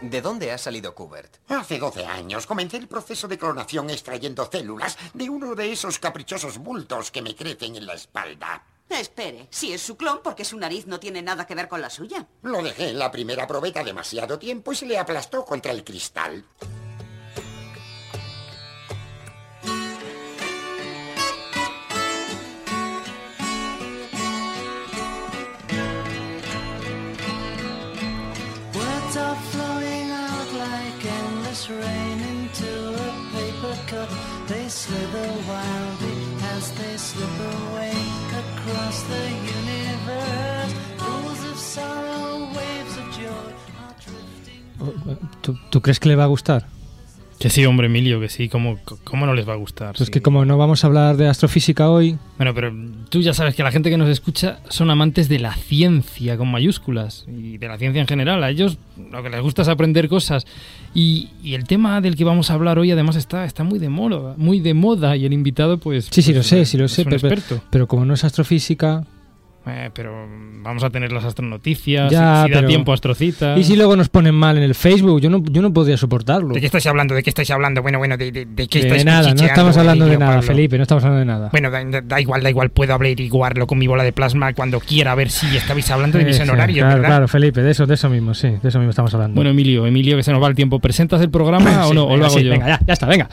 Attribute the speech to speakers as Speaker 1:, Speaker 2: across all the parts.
Speaker 1: ¿De dónde ha salido Kubert?
Speaker 2: Hace 12 años comencé el proceso de clonación extrayendo células de uno de esos caprichosos bultos que me crecen en la espalda.
Speaker 3: Espere, si es su clon, porque su nariz no tiene nada que ver con la suya.
Speaker 2: Lo dejé en la primera probeta demasiado tiempo y se le aplastó contra el cristal.
Speaker 4: Slither wildly as they slip away across the universe. Pools of sorrow, waves of joy are drifting.
Speaker 5: ¿Tú, tú crees que le va a gustar?
Speaker 6: Que sí, hombre, Emilio, que sí. ¿Cómo, cómo no les va a gustar?
Speaker 5: Pues
Speaker 6: Sí.
Speaker 5: que como no vamos a hablar de astrofísica hoy,
Speaker 6: Bueno, pero tú ya sabes que la gente que nos escucha son amantes de la ciencia con mayúsculas y de la ciencia en general. A ellos lo que les gusta es aprender cosas. Y, y el tema del que vamos a hablar hoy además está, está muy de moda, muy de moda y el invitado pues...
Speaker 5: sí, sí, lo
Speaker 6: pues,
Speaker 5: sé, sí lo sé, pero, pero- pero como no es astrofísica,
Speaker 6: Eh, pero vamos a tener las astronoticias,
Speaker 5: Ya,
Speaker 6: si da tiempo astrocitas...
Speaker 5: y si luego nos ponen mal en el Facebook, yo no, yo no podría soportarlo.
Speaker 7: ¿De qué estáis hablando? ¿De qué estáis hablando? Bueno, bueno, ¿de, de, de qué
Speaker 5: De
Speaker 7: estáis
Speaker 5: nada, no estamos hablando de nada,
Speaker 7: Pablo?
Speaker 5: Felipe, no estamos hablando de nada.
Speaker 7: Bueno, da, igual, da igual, puedo averiguarlo con mi bola de plasma cuando quiera, a ver si estabais hablando de mis
Speaker 5: Eh, sí,
Speaker 7: honorarios,
Speaker 5: claro,
Speaker 7: ¿verdad?
Speaker 5: claro, Felipe, de eso, de eso mismo, sí, de eso mismo estamos hablando.
Speaker 6: Bueno, Emilio, Emilio, que se nos va el tiempo. ¿Presentas el programa o no? ¿O lo hago
Speaker 5: sí,
Speaker 6: yo?
Speaker 5: Venga, ya, ya está, venga.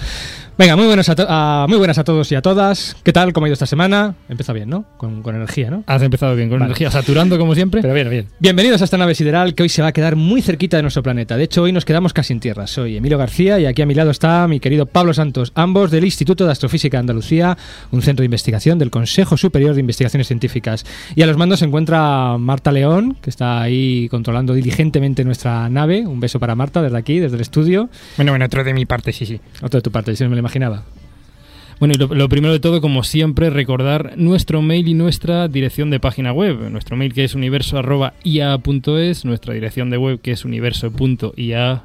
Speaker 5: Venga, muy buenas, a a, muy buenas a todos y a todas. ¿Qué tal? ¿Cómo ha ido esta semana? Empieza bien, ¿no? Con, con energía, ¿no?
Speaker 6: Has empezado bien, con
Speaker 5: Vale.
Speaker 6: energía, saturando como siempre.
Speaker 5: Pero bien, bien. Bienvenidos a esta nave sideral que hoy se va a quedar muy cerquita de nuestro planeta. De hecho, hoy nos quedamos casi en tierra. Soy Emilio García y aquí a mi lado está mi querido Pablo Santos, ambos del Instituto de Astrofísica de Andalucía, un centro de investigación del Consejo Superior de Investigaciones Científicas. Y a los mandos se encuentra Marta León, que está ahí controlando diligentemente nuestra nave. Un beso para Marta desde aquí, desde el estudio.
Speaker 7: Bueno, bueno, otro de mi parte, sí, sí.
Speaker 5: Otro de tu parte, si no me lo imaginaba.
Speaker 6: Bueno, y lo, lo primero de todo, como siempre, recordar nuestro mail y nuestra dirección de página web. Nuestro mail que es universo.ia.es, nuestra dirección de web que es universo.ia.es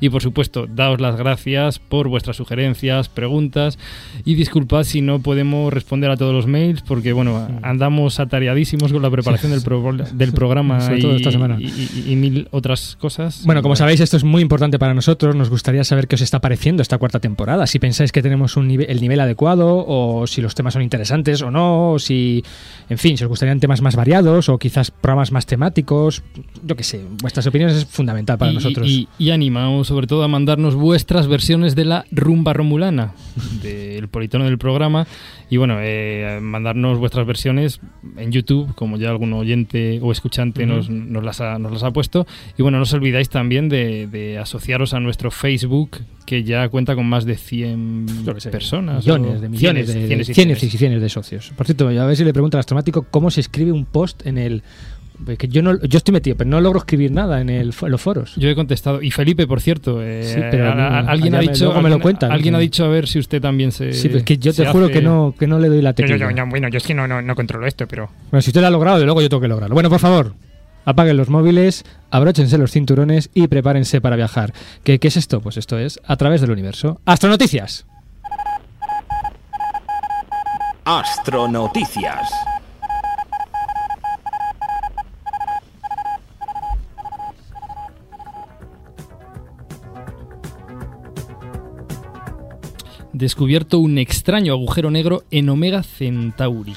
Speaker 6: y por supuesto, daos las gracias por vuestras sugerencias, preguntas y disculpad si no podemos responder a todos los mails porque, bueno, andamos atareadísimos con la preparación del, pro- del programa
Speaker 5: Sobre
Speaker 6: y,
Speaker 5: todo esta semana.
Speaker 6: y- y- y mil otras cosas.
Speaker 5: Bueno, como sabéis, esto es muy importante para nosotros. Nos gustaría saber qué os está pareciendo esta cuarta temporada. Si pensáis que tenemos un nive- el nivel adecuado, o si los temas son interesantes o no, o si, en fin, si os gustarían temas más variados, o quizás programas más temáticos. Yo qué sé, vuestras opiniones es fundamental para
Speaker 6: y,
Speaker 5: nosotros.
Speaker 6: Y, y animaos sobre todo a mandarnos vuestras versiones de la rumba romulana, del politono del programa. Y bueno, eh, mandarnos vuestras versiones en YouTube, como ya algún oyente o escuchante
Speaker 5: Ujú.
Speaker 6: nos, nos las ha, nos las ha puesto. Y bueno, no os olvidáis también de, de asociaros a nuestro Facebook, que ya cuenta con más de 100
Speaker 5: Yo qué sé,
Speaker 6: personas.
Speaker 5: millones
Speaker 6: o
Speaker 5: de millones
Speaker 6: cienes,
Speaker 5: de,
Speaker 6: cienes y
Speaker 5: cienes
Speaker 6: cienes.
Speaker 5: y cienes de socios. Por cierto, a ver si le pregunto al astromático cómo se escribe un post en el. Que yo no, yo estoy metido, pero no logro escribir nada en, el, en los foros.
Speaker 6: Yo he contestado. Y Felipe, por cierto, eh,
Speaker 5: Sí, pero
Speaker 6: a- a-
Speaker 5: no,
Speaker 6: alguien ha
Speaker 5: me-
Speaker 6: dicho.
Speaker 5: luego me lo cuentan,
Speaker 6: Alguien
Speaker 5: ¿no?
Speaker 6: ha dicho a ver si usted también se.
Speaker 5: Sí, pero es que yo te juro
Speaker 6: hace-
Speaker 5: que no, que no le doy la
Speaker 7: yo,
Speaker 5: tecla.
Speaker 7: yo, yo, bueno, yo es que no, no, no controlo esto, pero...
Speaker 5: Bueno, si usted lo ha logrado, de luego yo tengo que lograrlo. Bueno, por favor, apaguen los móviles, abróchense los cinturones y prepárense para viajar. ¿Qué, qué es esto? Pues esto es A través del universo. Astronoticias.
Speaker 8: Astronoticias.
Speaker 6: Descubierto un extraño agujero negro en Omega Centauri.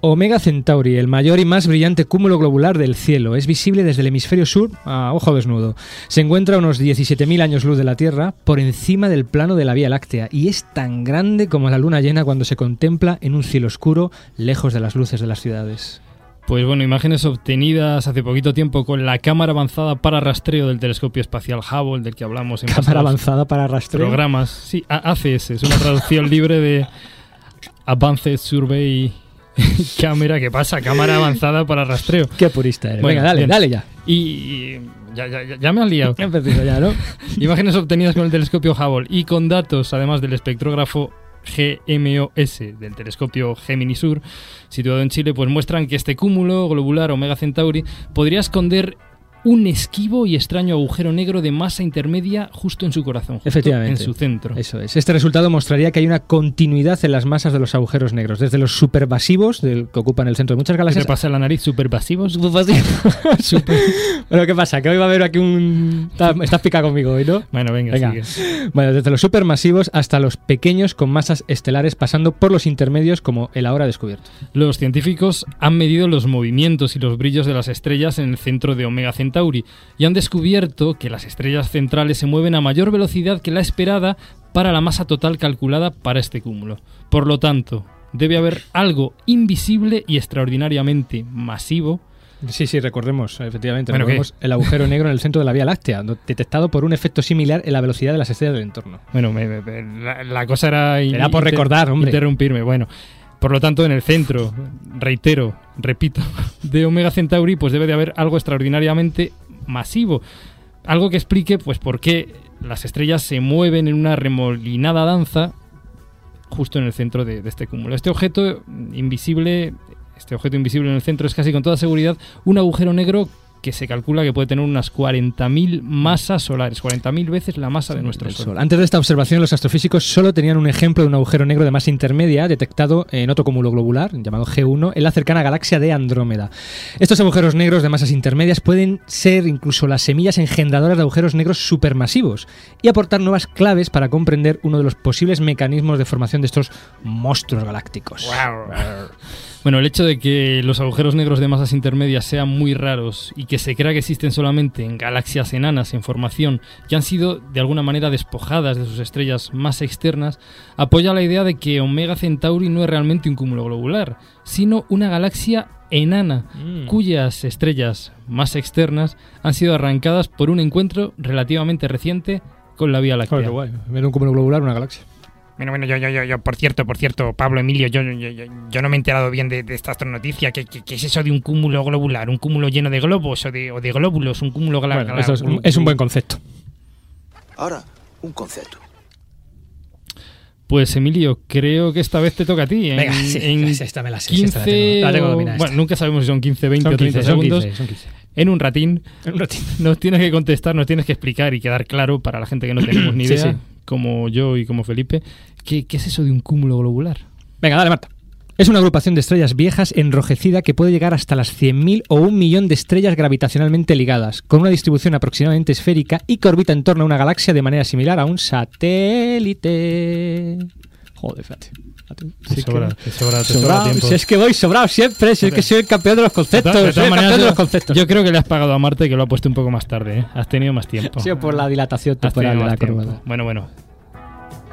Speaker 5: Omega Centauri, el mayor y más brillante cúmulo globular del cielo, es visible desde el hemisferio sur a ojo desnudo. Se encuentra a unos 17.000 años luz de la Tierra, por encima del plano de la Vía Láctea, y es tan grande como la luna llena cuando se contempla en un cielo oscuro, lejos de las luces de las ciudades.
Speaker 6: Pues bueno, imágenes obtenidas hace poquito tiempo con la cámara avanzada para rastreo del telescopio espacial Hubble, del que hablamos en
Speaker 5: Cámara avanzada para rastreo.
Speaker 6: programas. Sí, ACS, es una traducción libre de Advanced Survey Camera. ¿Qué pasa? Cámara avanzada para rastreo.
Speaker 5: Qué purista eres.
Speaker 6: Bueno,
Speaker 5: Venga, dale,
Speaker 6: bien.
Speaker 5: dale ya.
Speaker 6: Y, y ya, ya, ya- ya me has liado.
Speaker 5: Empezó ya, ¿no?
Speaker 6: Imágenes obtenidas con el telescopio Hubble y con datos, además del espectrógrafo GMOS del telescopio Gemini Sur, situado en Chile, pues muestran que este cúmulo globular Omega Centauri podría esconder un esquivo y extraño agujero negro de masa intermedia justo en su corazón, justo
Speaker 5: Efectivamente.
Speaker 6: en su centro.
Speaker 5: Eso es. Este resultado mostraría que hay una continuidad en las masas de los agujeros negros, desde los supermasivos, del, que ocupan el centro de muchas
Speaker 6: ¿Qué
Speaker 5: galaxias.
Speaker 6: te pasa la nariz? ¿Superpasivos?
Speaker 5: bueno, ¿qué pasa? Que hoy va a haber aquí un... Estás, estás pica conmigo hoy, ¿no?
Speaker 6: Bueno, venga,
Speaker 5: Venga.
Speaker 6: sigue.
Speaker 5: Bueno, desde los supermasivos hasta los pequeños con masas estelares, pasando por los intermedios como el ahora descubierto.
Speaker 6: Los científicos han medido los movimientos y los brillos de las estrellas en el centro de Omega Centauri y han descubierto que las estrellas centrales se mueven a mayor velocidad que la esperada para la masa total calculada para este cúmulo. Por lo tanto, debe haber algo invisible y extraordinariamente masivo
Speaker 5: Sí, sí, recordemos, efectivamente,
Speaker 6: Bueno,
Speaker 5: recordemos el agujero negro en el centro de la Vía Láctea, do- detectado por un efecto similar en la velocidad de las estrellas del entorno.
Speaker 6: Bueno, me- me- la, la cosa era...
Speaker 5: Era por recordar, hombre.
Speaker 6: Interrumpirme, bueno. Por lo tanto, en el centro, reitero, repito, de Omega Centauri, pues debe de haber algo extraordinariamente masivo. Algo que explique, pues, por qué las estrellas se mueven en una remolinada danza justo en el centro de, de este cúmulo. Este objeto invisible, este objeto invisible en el centro es casi con toda seguridad un agujero negro que se calcula que puede tener unas 40.000 masas solares, 40.000 veces la masa de nuestro. Sol.
Speaker 5: Antes de esta observación, los astrofísicos solo tenían un ejemplo de un agujero negro de masa intermedia detectado en otro cúmulo globular, llamado G1, en la cercana galaxia de Andrómeda. Estos agujeros negros de masas intermedias pueden ser incluso las semillas engendradoras de agujeros negros supermasivos y aportar nuevas claves para comprender uno de los posibles mecanismos de formación de estos monstruos galácticos.
Speaker 6: Bueno, el hecho de que los agujeros negros de masas intermedias sean muy raros y que se crea que existen solamente en galaxias enanas en formación que han sido de alguna manera despojadas de sus estrellas más externas, apoya la idea de que Omega Centauri no es realmente un cúmulo globular, sino una galaxia enana
Speaker 5: Mm.
Speaker 6: cuyas estrellas más externas han sido arrancadas por un encuentro relativamente reciente con la Vía Láctea.
Speaker 5: Qué guay. Un cúmulo globular, una galaxia.
Speaker 7: Bueno, bueno, yo, yo, yo, yo, por cierto, por cierto, Pablo Emilio, yo, yo, yo, yo no me he enterado bien de, de esta astronoticia. ¿Qué, qué, qué es eso de un cúmulo globular? ¿Un cúmulo lleno de globos o de, o de glóbulos? ¿Un cúmulo gla-
Speaker 5: Bueno, eso es, un- es un buen concepto.
Speaker 1: Ahora, un concepto.
Speaker 6: Pues Emilio, creo que esta vez te toca a ti. En,
Speaker 5: Venga, sí,
Speaker 6: en
Speaker 5: esta me la sé, sí, esta la
Speaker 6: 15
Speaker 5: tengo. La tengo dominada,
Speaker 6: Bueno,
Speaker 5: esta.
Speaker 6: nunca sabemos si son 15, 20
Speaker 5: Son
Speaker 6: o 30
Speaker 5: 15, son
Speaker 6: segundos.
Speaker 5: 15, son 15.
Speaker 6: En un ratín
Speaker 5: En un ratito.
Speaker 6: nos tienes que contestar, nos tienes que explicar y quedar claro para la gente que no tenemos ni
Speaker 5: Sí,
Speaker 6: idea,
Speaker 5: sí.
Speaker 6: Como yo y como Felipe, ¿qué, qué es eso de un cúmulo globular?
Speaker 5: Venga, dale, Marta. Es una agrupación de estrellas viejas enrojecida que puede llegar hasta las 100.000 o un millón de estrellas gravitacionalmente ligadas, con una distribución aproximadamente esférica y que orbita en torno a una galaxia de manera similar a un satélite. Joder, fíjate. fíjate.
Speaker 6: Te
Speaker 5: Sí
Speaker 6: sobra,
Speaker 5: que-
Speaker 6: te sobra, te sobra
Speaker 5: Sobrado,
Speaker 6: tiempo.
Speaker 5: si es que voy sobrado siempre, si es que soy el campeón de los
Speaker 6: De
Speaker 5: conceptos,
Speaker 6: todas- de
Speaker 5: soy
Speaker 6: todas
Speaker 5: el
Speaker 6: maneras,
Speaker 5: campeón de
Speaker 6: yo,
Speaker 5: los conceptos.
Speaker 6: yo creo que le has pagado a Marte que lo ha puesto un poco más tarde. ¿eh? Has tenido más tiempo.
Speaker 5: Sido por la dilatación temporal de la curva.
Speaker 6: Bueno, bueno.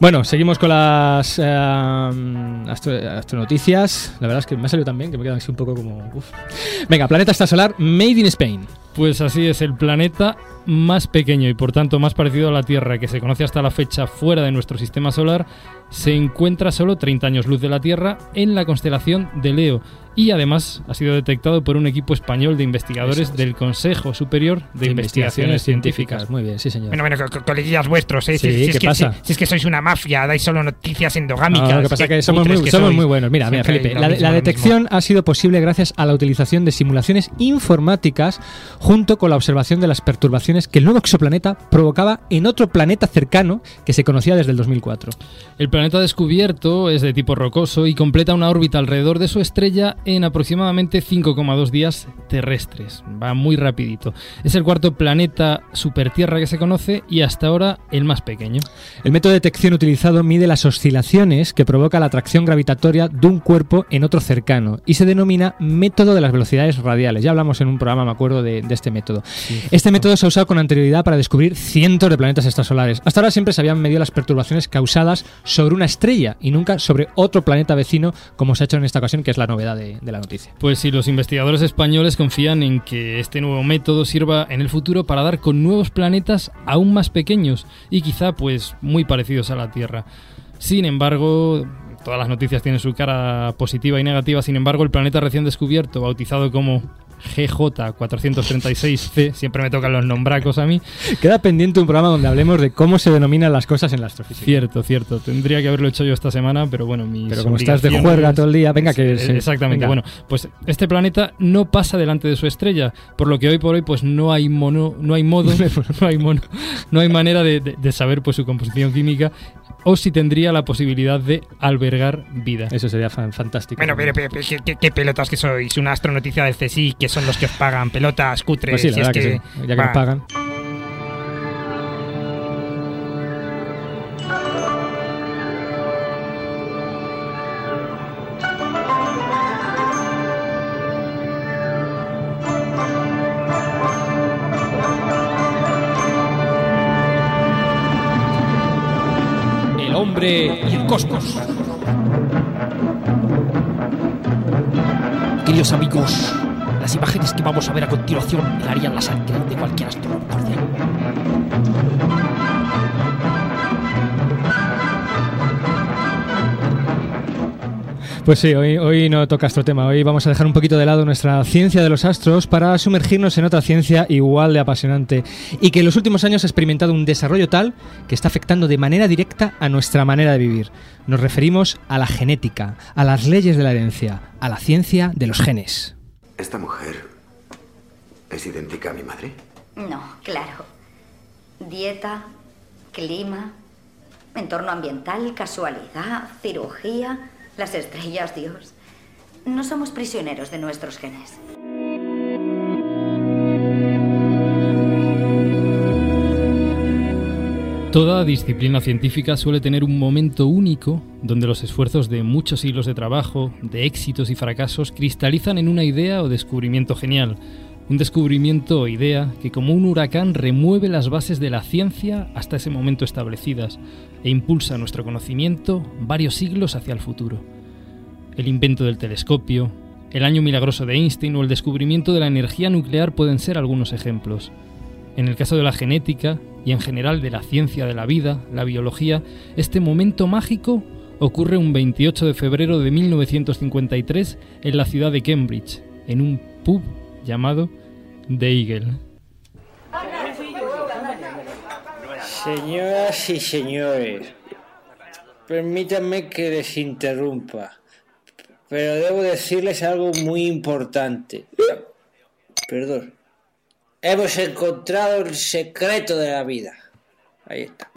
Speaker 5: Bueno, seguimos con las eh, astro- astronoticias. La verdad es que me ha salido tan bien que me quedan así un poco como. uf. Venga, planeta extrasolar Made in Spain.
Speaker 6: Pues así es, el planeta más pequeño y por tanto más parecido a la Tierra que se conoce hasta la fecha fuera de nuestro sistema solar se encuentra solo 30 años luz de la Tierra en la constelación de Leo y además ha sido detectado por un equipo español de investigadores
Speaker 5: es.
Speaker 6: del Consejo Superior de, Investigaciones, Científicas.
Speaker 5: Muy bien, sí, señor.
Speaker 7: Bueno, bueno, co- co- coleguillas vuestros, ¿eh?
Speaker 5: Sí,
Speaker 7: si, si
Speaker 5: ¿qué
Speaker 7: es que,
Speaker 5: pasa?
Speaker 7: Si, si es que sois una mafia, dais solo noticias endogámicas.
Speaker 5: No, lo que pasa es que somos, muy,
Speaker 7: que
Speaker 5: somos
Speaker 7: sois.
Speaker 5: muy buenos. Mira, mira, Felipe, la,
Speaker 7: mismo,
Speaker 5: la
Speaker 7: lo
Speaker 5: detección ha sido posible gracias a la utilización de simulaciones informáticas junto con la observación de las perturbaciones que el nuevo exoplaneta provocaba en otro planeta cercano que se conocía desde el 2004.
Speaker 6: El planeta descubierto es de tipo rocoso y completa una órbita alrededor de su estrella en aproximadamente 5,2 días terrestres. Va muy rapidito. Es el cuarto planeta supertierra que se conoce y hasta ahora el más pequeño.
Speaker 5: El método de detección utilizado mide las oscilaciones que provoca la atracción gravitatoria de un cuerpo en otro cercano y se denomina método de las velocidades radiales. Ya hablamos en un programa, me acuerdo, de, de este método. Este método se ha usado con anterioridad para descubrir cientos de planetas extrasolares. Hasta ahora siempre se habían medido las perturbaciones causadas sobre una estrella y nunca sobre otro planeta vecino, como se ha hecho en esta ocasión, que es la novedad de, de la noticia.
Speaker 6: Pues si los investigadores españoles confían en que este nuevo método sirva en el futuro para dar con nuevos planetas aún más pequeños y quizá pues muy parecidos a la Tierra. Sin embargo, todas las noticias tienen su cara positiva y negativa, sin embargo el planeta recién descubierto, bautizado como GJ436c, siempre me tocan los nombracos a mí.
Speaker 5: Queda pendiente un programa donde hablemos de cómo se denominan las cosas en la astrofísica.
Speaker 6: Cierto, cierto. Tendría que haberlo hecho yo esta semana, pero bueno, mis
Speaker 5: Pero como estás de juerga todo el día, venga que...
Speaker 6: Exactamente.
Speaker 5: venga.
Speaker 6: Bueno, pues este planeta no pasa delante de su estrella, por lo que hoy por hoy pues no hay mono, no hay modo, no hay mono, no hay manera de, de- de saber pues su composición química o si tendría la posibilidad de albergar vida.
Speaker 5: Eso sería fan- fantástico.
Speaker 7: Bueno, pero, pero, pero, ¿qué, qué- qué pelotas que sois? Una astronoticia del CSI, que son los que os pagan. Pelotas, cutres.
Speaker 5: Pues sí, la
Speaker 7: si es
Speaker 5: verdad que, sí. Ya que nos pagan.
Speaker 8: Cosmos. Queridos amigos, las imágenes que vamos a ver a continuación helarían la sangre de cualquier astrónomo
Speaker 5: Pues sí, hoy, hoy no toca este tema. Hoy vamos a dejar un poquito de lado nuestra ciencia de los astros para sumergirnos en otra ciencia igual de apasionante y que en los últimos años ha experimentado un desarrollo tal que está afectando de manera directa a nuestra manera de vivir. Nos referimos a la genética, a las leyes de la herencia, a la ciencia de los genes.
Speaker 9: ¿Esta mujer es idéntica a mi madre?
Speaker 10: No, claro. Dieta, clima, entorno ambiental, casualidad, cirugía, las estrellas, Dios. No somos prisioneros de nuestros genes.
Speaker 6: Toda disciplina científica suele tener un momento único donde los esfuerzos de muchos siglos de trabajo, de éxitos y fracasos, cristalizan en una idea o descubrimiento genial. Un descubrimiento o idea que como un huracán remueve las bases de la ciencia hasta ese momento establecidas e impulsa nuestro conocimiento varios siglos hacia el futuro. El invento del telescopio, el año milagroso de Einstein o el descubrimiento de la energía nuclear pueden ser algunos ejemplos. En el caso de la genética y en general de la ciencia de la vida, la biología, este momento mágico ocurre un 28 de febrero de 1953 en la ciudad de Cambridge, en un pub llamado The Eagle.
Speaker 11: Señoras y señores, permítanme que les interrumpa, pero debo decirles algo muy importante. Perdón. Hemos encontrado el secreto de la vida. Ahí está.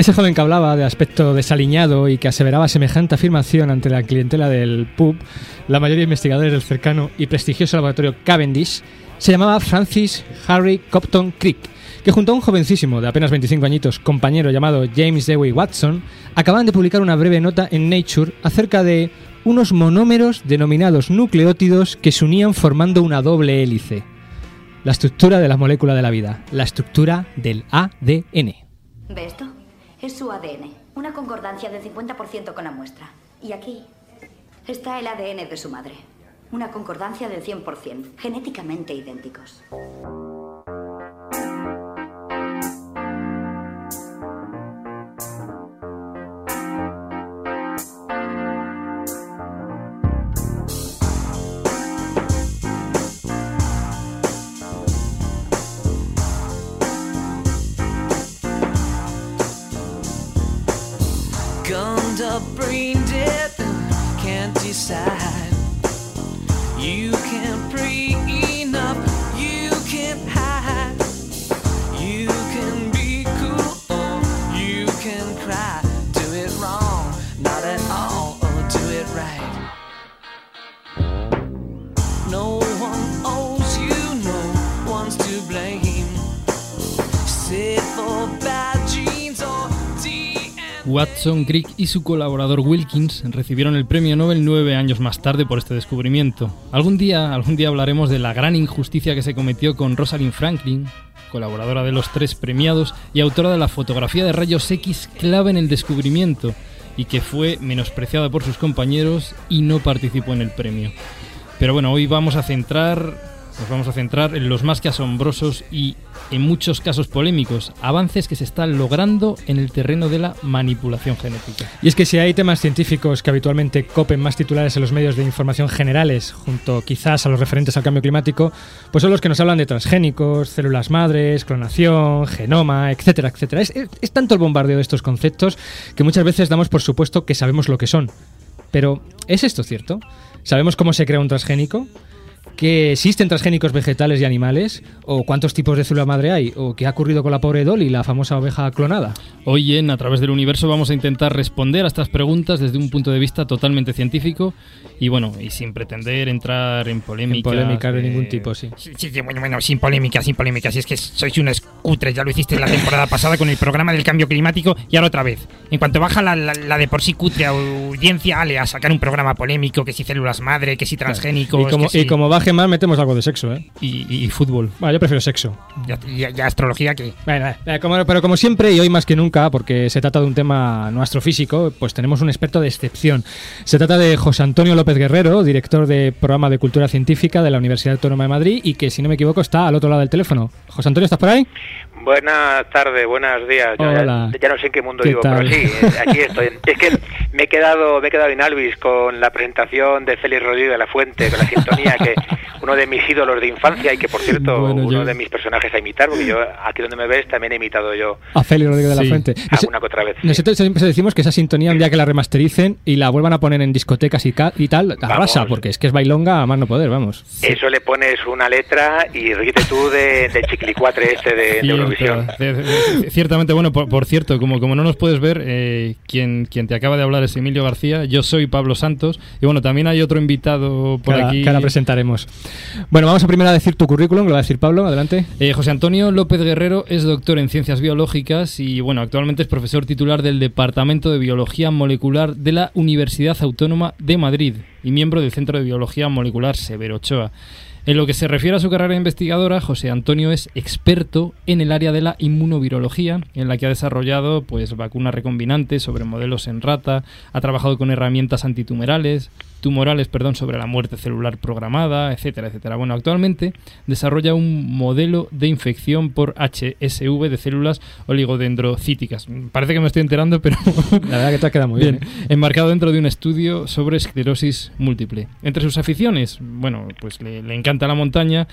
Speaker 5: Ese joven que hablaba de aspecto desaliñado y que aseveraba semejante afirmación ante la clientela del pub, la mayoría de investigadores del cercano y prestigioso laboratorio Cavendish, se llamaba Francis Harry Copton Crick, que junto a un jovencísimo de apenas 25 añitos, compañero llamado James Dewey Watson, acaban de publicar una breve nota en Nature acerca de unos monómeros denominados nucleótidos que se unían formando una doble hélice. La estructura de la molécula de la vida, la estructura del ADN.
Speaker 10: ¿Ve esto? Es su ADN, una concordancia del 50% con la muestra. Y aquí está el ADN de su madre, una concordancia del 100%, genéticamente idénticos.
Speaker 4: side. You can breathe.
Speaker 6: Watson, Crick y su colaborador Wilkins recibieron el premio Nobel nueve años más tarde por este descubrimiento. Algún día, algún día hablaremos de la gran injusticia que se cometió con Rosalind Franklin, colaboradora de los tres premiados y autora de la fotografía de rayos X clave en el descubrimiento, y que fue menospreciada por sus compañeros y no participó en el premio. Pero bueno, hoy vamos a centrar nos vamos a centrar en los más que asombrosos y en muchos casos polémicos avances que se están logrando en el terreno de la manipulación genética.
Speaker 5: Y es que si hay temas científicos que habitualmente copen más titulares en los medios de información generales, junto quizás a los referentes al cambio climático, pues son los que nos hablan de transgénicos, células madres, clonación, genoma, etcétera, etcétera. Es, es- es tanto el bombardeo de estos conceptos que muchas veces damos por supuesto que sabemos lo que son. Pero, ¿es esto cierto? ¿Sabemos cómo se crea un transgénico? ¿Que existen transgénicos vegetales y animales? ¿O cuántos tipos de célula madre hay? ¿O qué ha ocurrido con la pobre Dolly, la famosa oveja clonada?
Speaker 6: Hoy en A través del universo vamos a intentar responder a estas preguntas desde un punto de vista totalmente científico y bueno, y sin pretender entrar en polémicas.
Speaker 5: En polémicas de ningún tipo, sí.
Speaker 7: Sí, sí, bueno, bueno, sin polémica, sin polémica. Si es que sois unos cutres, ya lo hiciste la temporada pasada con el programa del cambio climático y ahora otra vez. En cuanto baja la, la- la de por sí cutre audiencia, ale, a sacar un programa polémico, que si células madre, que si transgénicos,
Speaker 5: Y como,
Speaker 7: que si-
Speaker 5: y como más, metemos algo de sexo, ¿eh?
Speaker 6: Y, fútbol.
Speaker 5: Bueno, yo prefiero sexo.
Speaker 7: Ya, ya- ya astrología que...
Speaker 5: Bueno, eh, como- pero como siempre, y hoy más que nunca, porque se trata de un tema no astrofísico, pues tenemos un experto de excepción. Se trata de José Antonio López Guerrero, director de programa de Cultura Científica de la Universidad Autónoma de Madrid, y que, si no me equivoco, está al otro lado del teléfono. José Antonio, ¿estás por ahí?
Speaker 12: Buenas tardes, buenos días. Yo
Speaker 5: Hola.
Speaker 12: Ya, ya no sé en qué mundo
Speaker 5: ¿Qué
Speaker 12: vivo,
Speaker 5: tal?
Speaker 12: pero sí, eh, aquí estoy. Es que me he quedado, me he quedado en Alvis con la presentación de Félix Rodríguez de la Fuente, con la sintonía que uno de mis ídolos de infancia y que por cierto
Speaker 5: Bueno,
Speaker 12: uno
Speaker 5: yo-
Speaker 12: de mis personajes a imitar, porque yo aquí donde me ves también he imitado yo
Speaker 5: A Félix Rodríguez de la
Speaker 12: Sí,
Speaker 5: Fuente.
Speaker 12: alguna que otra vez.
Speaker 5: Nosotros siempre decimos que esa sintonía, un día que la remastericen y la vuelvan a poner en discotecas y, y tal, arrasa, porque es que es bailonga a más no poder, vamos.
Speaker 12: Eso le pones una letra y ríete tú de, del chiclicuatre este de, de
Speaker 6: Ciertamente, bueno, por, por cierto, como, como no nos puedes ver, eh, quien, quien te acaba de hablar es Emilio García, yo soy Pablo Santos, y bueno, también hay otro invitado por
Speaker 5: que,
Speaker 6: aquí.
Speaker 5: que ahora presentaremos. Bueno, vamos a primero a decir tu currículum, lo va a decir Pablo, adelante.
Speaker 6: Eh, José Antonio López Guerrero es doctor en ciencias biológicas y bueno, actualmente es profesor titular del Departamento de Biología Molecular de la Universidad Autónoma de Madrid y miembro del Centro de Biología Molecular Severo Ochoa. En lo que se refiere a su carrera investigadora, José Antonio es experto en el área de la inmunovirología, en la que ha desarrollado pues vacunas recombinantes sobre modelos en rata, ha trabajado con herramientas antitumerales, tumorales, perdón, sobre la muerte celular programada, etcétera, etcétera. Bueno, actualmente desarrolla un modelo de infección por HSV de células oligodendrocíticas. Parece que me estoy enterando, pero
Speaker 5: La verdad que te ha quedado muy bien. ¿eh?
Speaker 6: enmarcado dentro de un estudio sobre esclerosis múltiple. Entre sus aficiones, bueno, pues le, le encanta la montaña.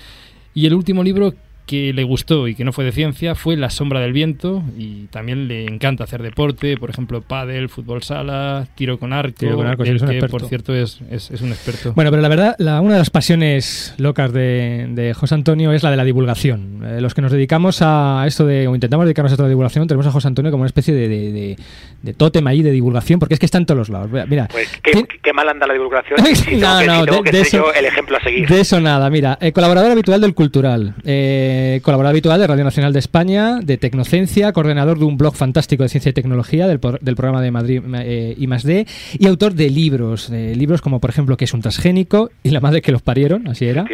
Speaker 6: Y el último libro que le gustó y que no fue de ciencia fue La sombra del viento y también le encanta hacer deporte, por ejemplo, pádel, fútbol sala, tiro con arco,
Speaker 5: Tiro con arco, sí,
Speaker 6: del
Speaker 5: es un
Speaker 6: que,
Speaker 5: experto.
Speaker 6: por cierto es, es- es un experto.
Speaker 5: Bueno, pero la verdad, la- una de las pasiones locas de, de José Antonio es la de la divulgación. Eh, los que nos dedicamos a esto de, o intentamos dedicarnos a esto de divulgación, tenemos a José Antonio como una especie de, de, de- de tótem ahí de divulgación, porque es que está en todos los lados. Mira,
Speaker 12: Pues qué, qué mal anda la divulgación.
Speaker 5: No, no, de- eso-
Speaker 12: el ejemplo a seguir.
Speaker 5: De eso nada, mira, eh, colaborador habitual del Cultural, eh, colaborador habitual de Radio Nacional de España, de Tecnocencia, coordinador de un blog fantástico de ciencia y tecnología del, del programa de Madrid eh, I más D, y autor de libros, de libros como por ejemplo que es un transgénico y la madre que los parieron, así era,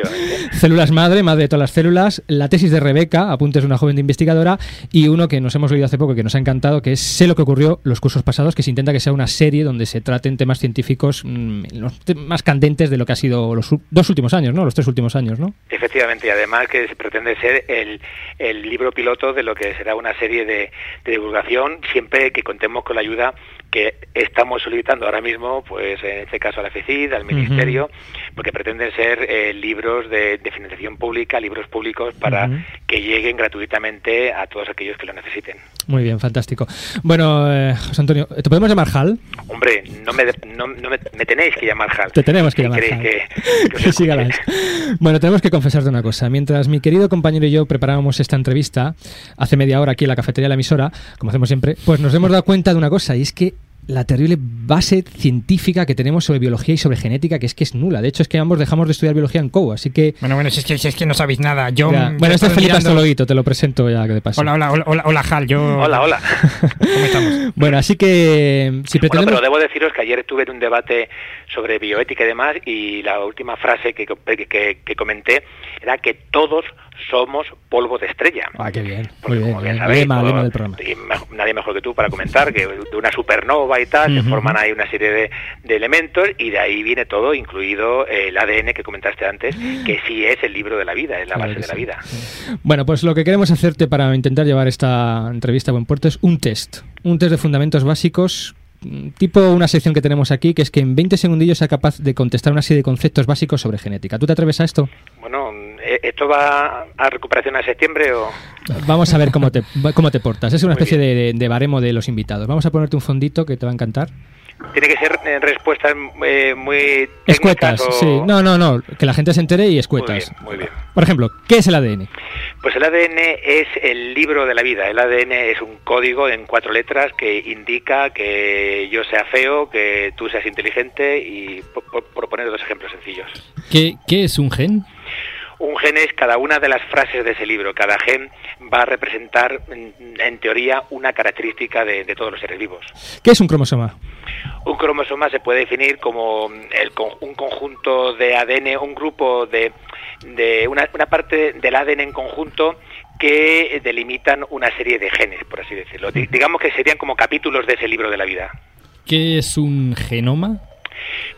Speaker 5: células madre, madre de todas las células, la tesis de Rebeca, apuntes de una joven investigadora, y uno que nos hemos leído hace poco que nos ha encantado, que es Sé lo que ocurrió los cursos pasados, que se intenta que sea una serie donde se traten temas científicos mm, los más candentes de lo que ha sido los dos últimos años, ¿no? Los tres últimos años, ¿no?
Speaker 12: Efectivamente, y además que se pretende ser el, el libro piloto de lo que será una serie de, de divulgación, siempre que contemos con la ayuda que estamos solicitando ahora mismo, pues en este caso a la FECID, al Ministerio, porque pretenden ser eh, libros de, de financiación pública, libros públicos para que lleguen gratuitamente a todos aquellos que lo necesiten.
Speaker 5: Muy bien, fantástico. Bueno, eh, José Antonio, ¿te podemos llamar Hal?
Speaker 12: Hombre, no me, no, no me, me tenéis que llamar Hal.
Speaker 5: Te tenemos que llamar Hal.
Speaker 12: que- que
Speaker 5: Bueno, tenemos que confesarte una cosa. Mientras mi querido compañero y yo preparábamos esta entrevista hace media hora aquí en la cafetería de la emisora, como hacemos siempre, pues nos hemos dado cuenta de una cosa, y es que la terrible base científica que tenemos sobre biología y sobre genética, que es que es nula. De hecho, es que ambos dejamos de estudiar biología en COU, así que...
Speaker 7: Bueno, bueno, si es que, si es que no sabéis nada. Yo,
Speaker 5: Ya.
Speaker 7: yo
Speaker 5: Bueno, este es Felipe
Speaker 7: mirando-
Speaker 5: Astrologuito, te lo presento ya que de paso.
Speaker 7: Hola, hola, hola, hola, hola, Hal. Yo...
Speaker 12: Hola, hola.
Speaker 7: ¿Cómo estamos?
Speaker 5: Bueno, así que si
Speaker 12: Bueno,
Speaker 5: pretendemos...
Speaker 12: pero debo deciros que ayer estuve en un debate sobre bioética y demás y la última frase que, que, que- que comenté era que todos somos polvo de estrella.
Speaker 5: Ah, qué bien. Muy bien.
Speaker 12: Como bien
Speaker 5: bien.
Speaker 12: sabéis,
Speaker 5: Lema, lema del programa.
Speaker 12: nadie mejor que tú para comentar que de una supernova y tal, se forman ahí una serie de, de elementos y de ahí viene todo, incluido el ADN que comentaste antes, que sí es el libro de la vida, es la
Speaker 5: Claro
Speaker 12: base de la
Speaker 5: sí.
Speaker 12: vida.
Speaker 5: Bueno, pues lo que queremos hacerte para intentar llevar esta entrevista a buen puerto es un test. Un test de fundamentos básicos, mm, tipo una sección que tenemos aquí, que es que en 20 segundillos sea capaz de contestar una serie de conceptos básicos sobre genética. ¿Tú te atreves a esto?
Speaker 12: Bueno, ¿e- ¿esto va a recuperación a septiembre o...?
Speaker 5: Vamos a ver cómo te, cómo te portas. Es una especie de, de- de baremo de los invitados. Vamos a ponerte un fondito que te va a encantar.
Speaker 12: Tiene que ser eh, respuestas eh, muy
Speaker 5: Escuetas,
Speaker 12: técnicas o-
Speaker 5: sí. No, no, no. Que la gente se entere y escuetas.
Speaker 12: Muy bien, muy bien.
Speaker 5: Por ejemplo, ¿qué es el ADN?
Speaker 12: Pues el ADN es el libro de la vida. El ADN es un código en cuatro letras que indica que yo sea feo, que tú seas inteligente y por poner dos ejemplos sencillos.
Speaker 6: ¿Qué, qué es un gen?
Speaker 12: Un gen es cada una de las frases de ese libro. Cada gen va a representar, en, en teoría, una característica de, de todos los seres vivos.
Speaker 5: ¿Qué es un cromosoma?
Speaker 12: Un cromosoma se puede definir como el, un conjunto de ADN, un grupo de, de una, una parte del ADN en conjunto que delimitan una serie de genes, por así decirlo. Di- digamos que serían como capítulos de ese libro de la vida.
Speaker 6: ¿Qué es un genoma?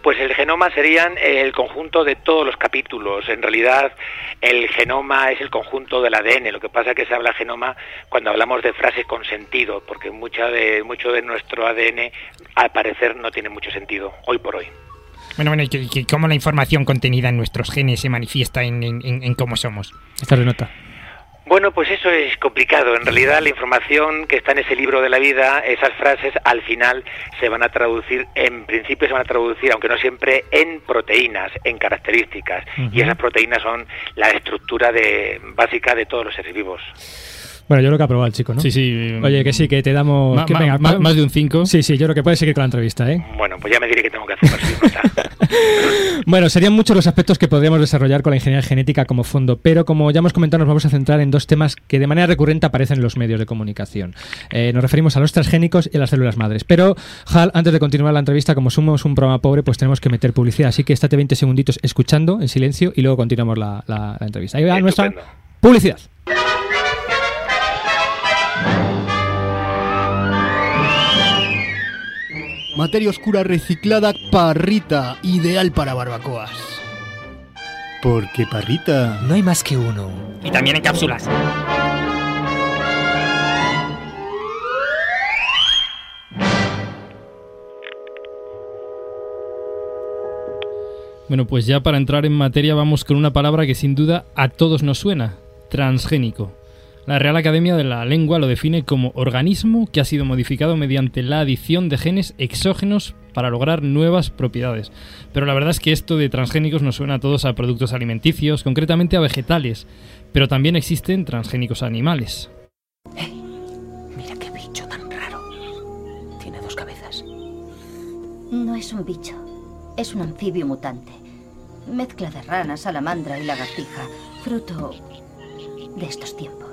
Speaker 12: Pues el genoma serían el conjunto de todos los capítulos. En realidad, el genoma es el conjunto del ADN. Lo que pasa es que se habla genoma cuando hablamos de frases con sentido, porque mucha de, mucho de nuestro ADN, al parecer, no tiene mucho sentido, hoy por hoy.
Speaker 7: Bueno, bueno, ¿y ¿cómo la información contenida en nuestros genes se manifiesta en, en- en- en cómo somos?
Speaker 5: Esta nota.
Speaker 12: Bueno, pues eso es complicado. En realidad, la información que está en ese libro de la vida, esas frases, al final se van a traducir, en principio se van a traducir, aunque no siempre, en proteínas, en características. Y esas proteínas son la estructura de, básica de todos los seres vivos.
Speaker 5: Bueno, yo creo que ha probado el chico, ¿no?
Speaker 6: Sí, sí.
Speaker 5: Oye, que sí, que te damos...
Speaker 6: Ma-
Speaker 5: que
Speaker 6: ma-
Speaker 5: venga,
Speaker 6: ma-
Speaker 5: pa-
Speaker 6: más de un 5.
Speaker 5: Sí, sí, yo creo que puedes seguir con la entrevista, ¿eh?
Speaker 12: Bueno, pues ya me diré qué tengo que hacer.
Speaker 5: Bueno, serían muchos los aspectos que podríamos desarrollar con la ingeniería genética como fondo, pero como ya hemos comentado, nos vamos a centrar en dos temas que de manera recurrente aparecen en los medios de comunicación. Eh, nos referimos a los transgénicos y a las células madres. Pero, Hal, antes de continuar la entrevista, como somos un programa pobre, pues tenemos que meter publicidad. Así que estate 20 segunditos escuchando en silencio y luego continuamos la, la- la entrevista. Ahí va nuestra publicidad.
Speaker 13: Materia oscura reciclada Parrita, ideal para barbacoas. Porque Parrita...
Speaker 8: No hay más que uno.
Speaker 7: Y también en cápsulas.
Speaker 6: Bueno, pues ya para entrar en materia vamos con una palabra que sin duda a todos nos suena, transgénico. La Real Academia de la Lengua lo define como organismo que ha sido modificado mediante la adición de genes exógenos para lograr nuevas propiedades. Pero la verdad es que esto de transgénicos nos suena a todos a productos alimenticios, concretamente a vegetales, pero también existen transgénicos animales.
Speaker 8: Mira qué bicho tan raro. Tiene dos cabezas.
Speaker 14: No es un bicho, es un anfibio mutante. Mezcla de rana, salamandra y lagartija, fruto de estos tiempos.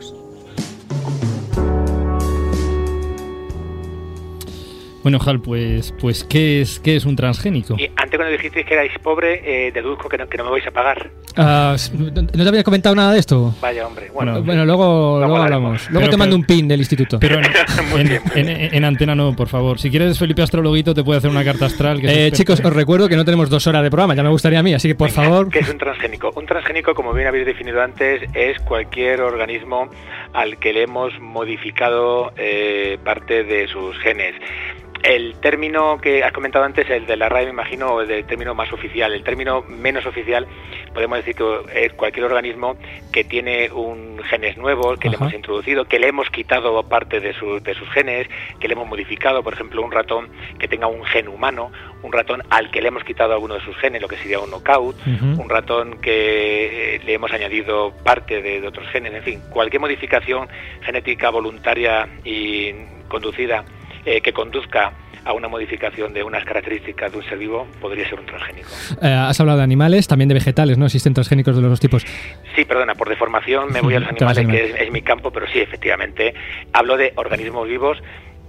Speaker 6: Bueno, Hal, pues, pues ¿qué es, qué es un transgénico?
Speaker 12: Y antes cuando dijisteis que erais pobre, eh, deduzco que no, que no me vais a pagar.
Speaker 5: Ah, ¿No te había comentado nada de esto?
Speaker 12: Vaya hombre. Bueno,
Speaker 5: Bueno, bueno, luego, luego hablamos. Luego
Speaker 6: Pero-
Speaker 5: te mando
Speaker 6: pero-
Speaker 5: un pin del instituto.
Speaker 6: Pero en,
Speaker 12: Muy
Speaker 6: en-
Speaker 12: bien,
Speaker 6: en- en antena no, por favor. Si quieres, Felipe Astrologuito te puede hacer una carta astral. Que
Speaker 5: Eh, chicos, os recuerdo que no tenemos dos horas de programa, ya me gustaría a mí, así que por favor.
Speaker 12: ¿Qué es un transgénico? Un transgénico, como bien habéis definido antes, es cualquier organismo al que le hemos modificado eh, parte de sus genes. El término que has comentado antes, el de la RAE, me imagino, o el término más oficial. El término menos oficial, podemos decir que es cualquier organismo que tiene un genes nuevos, que le hemos introducido, que le hemos quitado parte de, sus de sus genes, que le hemos modificado, por ejemplo, un ratón que tenga un gen humano, un ratón al que le hemos quitado alguno de sus genes, lo que sería un knockout,
Speaker 5: Ujú.
Speaker 12: un ratón que eh, le hemos añadido parte de, de otros genes, en fin, cualquier modificación genética voluntaria y conducida eh, que conduzca a una modificación de unas características de un ser vivo podría ser un transgénico.
Speaker 5: Eh, has hablado de animales, también de vegetales, ¿no? Existen transgénicos de los dos tipos.
Speaker 12: Sí, perdona, por deformación me voy a los animales, que es, es mi campo, pero sí, efectivamente, hablo de organismos vivos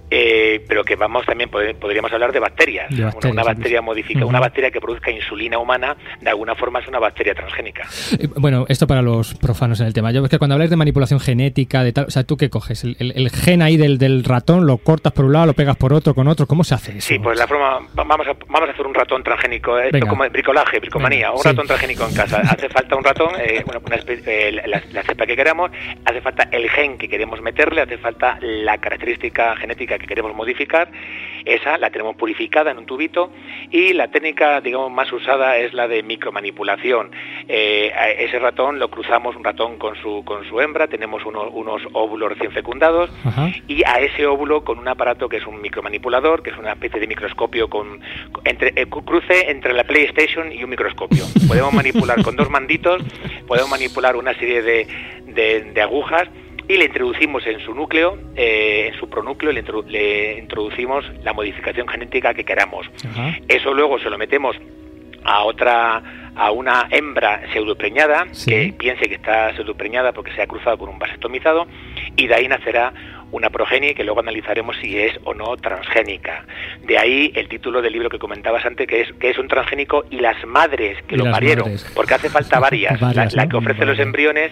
Speaker 12: eh, pero que vamos también pod- podríamos hablar de bacterias.
Speaker 5: De
Speaker 12: Una-
Speaker 5: bacterias,
Speaker 12: una, bacteria modifica, una bacteria que produzca insulina humana, de alguna forma es una bacteria transgénica.
Speaker 5: Eh, Bueno, esto para los profanos en el tema. Yo es que cuando habláis de manipulación genética, de tal, o sea, ¿tú qué coges? El, el- el gen ahí del, del ratón, lo cortas por un lado, lo pegas por otro, con otro, ¿cómo se hace eso?
Speaker 12: Sí, pues la forma, va- vamos a, vamos a hacer un ratón transgénico, eh, esto
Speaker 5: Venga.
Speaker 12: como bricolaje, bricomanía,
Speaker 5: Venga,
Speaker 12: un
Speaker 5: sí.
Speaker 12: ratón transgénico en casa. Hace falta un ratón, eh, bueno, una eh, la, la cepa que queramos, hace falta el gen que queremos meterle, hace falta la característica genética que queremos modificar, esa la tenemos purificada en un tubito y la técnica, digamos, más usada es la de micromanipulación. Eh, ese ratón lo cruzamos, un ratón con su, con su hembra, tenemos uno- unos óvulos recién fecundados, y a ese óvulo con un aparato que es un micromanipulador, que es una especie de microscopio con entre eh, cruce entre la PlayStation y un microscopio. Podemos manipular con dos manditos, podemos manipular una serie de, de- de agujas y le introducimos en su núcleo, eh, en su pronúcleo, le, introdu- le introducimos la modificación genética que queramos.
Speaker 5: Ajá.
Speaker 12: Eso luego se lo metemos a otra a una hembra pseudopreñada
Speaker 5: Sí.
Speaker 12: que piense que está pseudopreñada porque se ha cruzado con un vasectomizado y de ahí nacerá una progenie que luego analizaremos si es o no transgénica. De ahí el título del libro que comentabas antes que es que es un transgénico y las madres que
Speaker 5: Y
Speaker 12: lo parieron,
Speaker 5: madres.
Speaker 12: porque hace falta varias, la-
Speaker 5: Varias,
Speaker 12: la,
Speaker 5: ¿no?
Speaker 12: que ofrece los embriones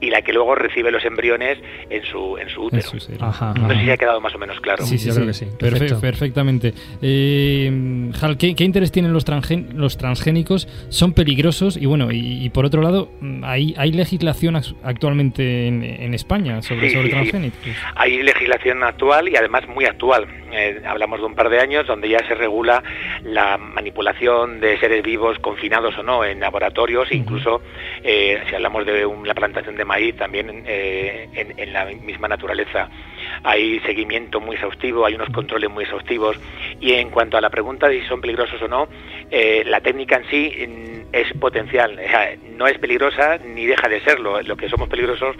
Speaker 12: y la que luego recibe los embriones en su en su útero.
Speaker 6: Eso sí.
Speaker 5: Ajá,
Speaker 12: No sé si ha quedado más o menos claro.
Speaker 6: Sí, sí,
Speaker 5: yo
Speaker 6: sí.
Speaker 5: creo que sí.
Speaker 6: Perfe-
Speaker 5: Perfecto.
Speaker 6: perfectamente. Eh, Hal, ¿qué, qué interés tienen los, transgen- los transgénicos? Son peligrosos y bueno, y, y por otro lado, ¿hay, hay legislación act- actualmente en, en España sobre,
Speaker 12: Sí,
Speaker 6: sobre
Speaker 12: sí, sí.
Speaker 6: transgénicos?
Speaker 12: Hay legislación actual y además muy actual. Eh, hablamos de un par de años donde ya se regula la manipulación de seres vivos confinados o no en laboratorios, incluso eh, si hablamos de la plantación de maíz también eh, en, en la misma naturaleza. Hay seguimiento muy exhaustivo, hay unos controles muy exhaustivos y en cuanto a la pregunta de si son peligrosos o no, la técnica en sí es potencial, O sea, no es peligrosa ni deja de serlo. Lo que somos peligrosos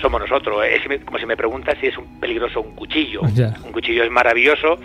Speaker 12: somos nosotros. Es como si me preguntas si es un peligroso un cuchillo. Un cuchillo es maravilloso,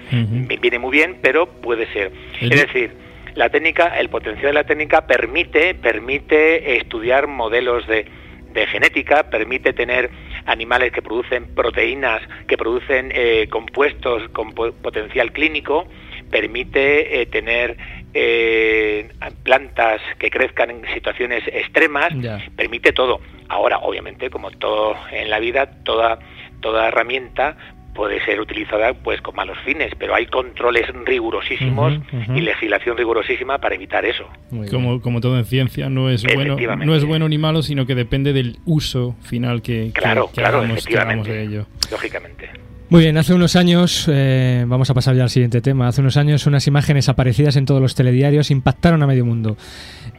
Speaker 12: viene muy bien, pero puede ser.
Speaker 6: El-
Speaker 12: Es decir, la técnica, el potencial de la técnica permite, permite estudiar modelos de, de genética, permite tener animales que producen proteínas, que producen eh, compuestos con po- potencial clínico, permite eh, tener eh, plantas que crezcan en situaciones extremas,
Speaker 5: Ya.
Speaker 12: permite todo. Ahora, obviamente, como todo en la vida, toda, toda herramienta puede ser utilizada pues con malos fines, pero hay controles rigurosísimos y legislación rigurosísima para evitar eso.
Speaker 6: Como, como todo en ciencia, no es bueno no es bueno ni malo, sino que depende del uso final que,
Speaker 12: Claro,
Speaker 6: que
Speaker 12: claro,
Speaker 6: hagamos, que hagamos
Speaker 12: efectivamente.
Speaker 6: de ello.
Speaker 12: Lógicamente.
Speaker 5: Muy bien, hace unos años, eh, vamos a pasar ya al siguiente tema, hace unos años unas imágenes aparecidas en todos los telediarios impactaron a medio mundo.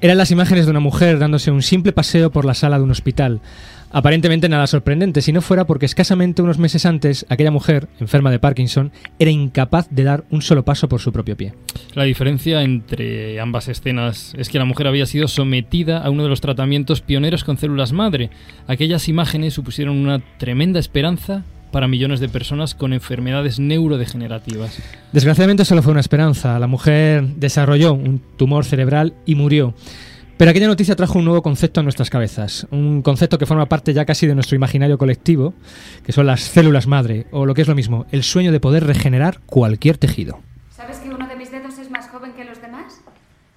Speaker 5: Eran las imágenes de una mujer dándose un simple paseo por la sala de un hospital. Aparentemente nada sorprendente, si no fuera porque escasamente unos meses antes aquella mujer, enferma de Parkinson, era incapaz de dar un solo paso por su propio pie.
Speaker 6: La diferencia entre ambas escenas es que la mujer había sido sometida a uno de los tratamientos pioneros con células madre. Aquellas imágenes supusieron una tremenda esperanza para millones de personas con enfermedades neurodegenerativas.
Speaker 5: Desgraciadamente solo fue una esperanza. La mujer desarrolló un tumor cerebral y murió. Pero aquella noticia trajo un nuevo concepto a nuestras cabezas, un concepto que forma parte ya casi de nuestro imaginario colectivo, que son las células madre, o lo que es lo mismo, el sueño de poder regenerar cualquier tejido.
Speaker 15: ¿Sabes que uno de mis dedos es más joven que los demás?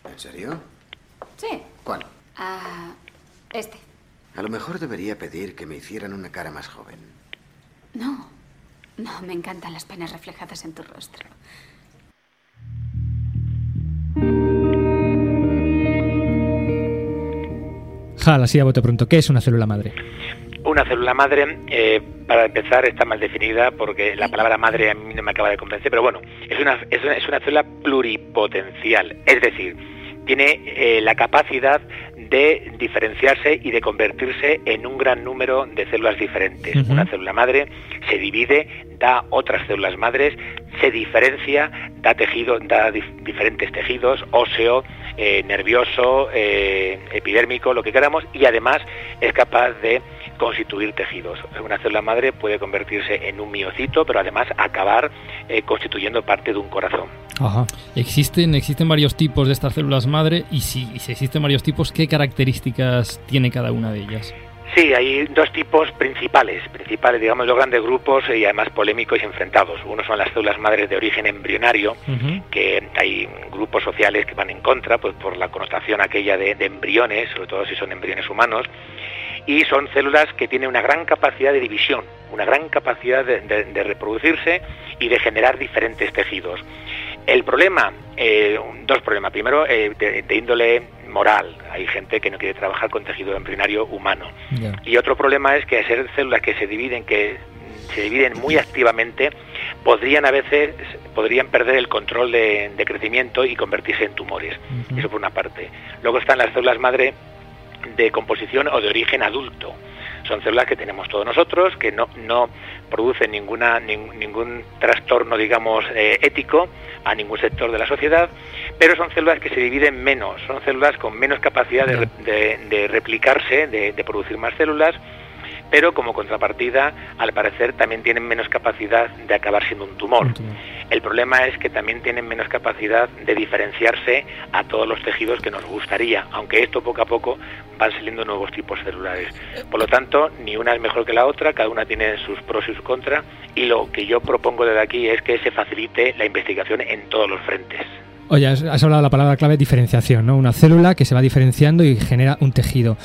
Speaker 9: ¿En serio?
Speaker 15: Sí.
Speaker 9: ¿Cuál?
Speaker 15: Ah, este.
Speaker 9: A lo mejor debería pedir que me hicieran una cara más joven.
Speaker 15: No. No, me encantan las penas reflejadas en tu rostro.
Speaker 5: Hal, así a bote pronto, ¿qué es una célula madre?
Speaker 12: Una célula madre, eh, para empezar, está mal definida porque la palabra madre a mí no me acaba de convencer, pero bueno, es una, es una, es una célula pluripotencial, es decir, tiene eh, la capacidad de diferenciarse y de convertirse en un gran número de células diferentes. Una célula madre se divide, da otras células madres, se diferencia, da tejido, da dif- diferentes tejidos, óseo, eh, nervioso, eh, epidérmico, lo que queramos, y además es capaz de constituir tejidos. Una célula madre puede convertirse en un miocito, pero además acabar eh, constituyendo parte de un corazón.
Speaker 6: Existen, existen varios tipos de estas células madre y si, y si existen varios tipos, ¿qué características tiene cada una de ellas?
Speaker 12: Sí, hay dos tipos principales, principales, digamos, los grandes grupos y además polémicos y enfrentados. Uno son las células madres de origen embrionario, que hay grupos sociales que van en contra, pues por la connotación aquella de, de embriones, sobre todo si son embriones humanos, y son células que tienen una gran capacidad de división, una gran capacidad de, de- de reproducirse y de generar diferentes tejidos. El problema, eh, dos problemas. Primero, eh, de, de índole moral. Hay gente que no quiere trabajar con tejido embrionario humano. Y otro problema es que ser células que se dividen, que se dividen muy activamente, podrían a veces podrían perder el control de, de crecimiento y convertirse en tumores. Eso por una parte. Luego están las células madre de composición o de origen adulto. Son células que tenemos todos nosotros, que no, no producen ninguna, nin- ningún trastorno, digamos, eh, ético a ningún sector de la sociedad, pero son células que se dividen menos, son células con menos capacidad de, de- de replicarse, de, de producir más células, pero como contrapartida, al parecer, también tienen menos capacidad de acabar siendo un tumor. El problema es que también tienen menos capacidad de diferenciarse a todos los tejidos que nos gustaría, aunque esto poco a poco van saliendo nuevos tipos celulares. Por lo tanto, ni una es mejor que la otra, cada una tiene sus pros y sus contras, y lo que yo propongo desde aquí es que se facilite la investigación en todos los frentes.
Speaker 5: Oye, has, has hablado de la palabra clave diferenciación, ¿no? Una célula que se va diferenciando y genera un tejido.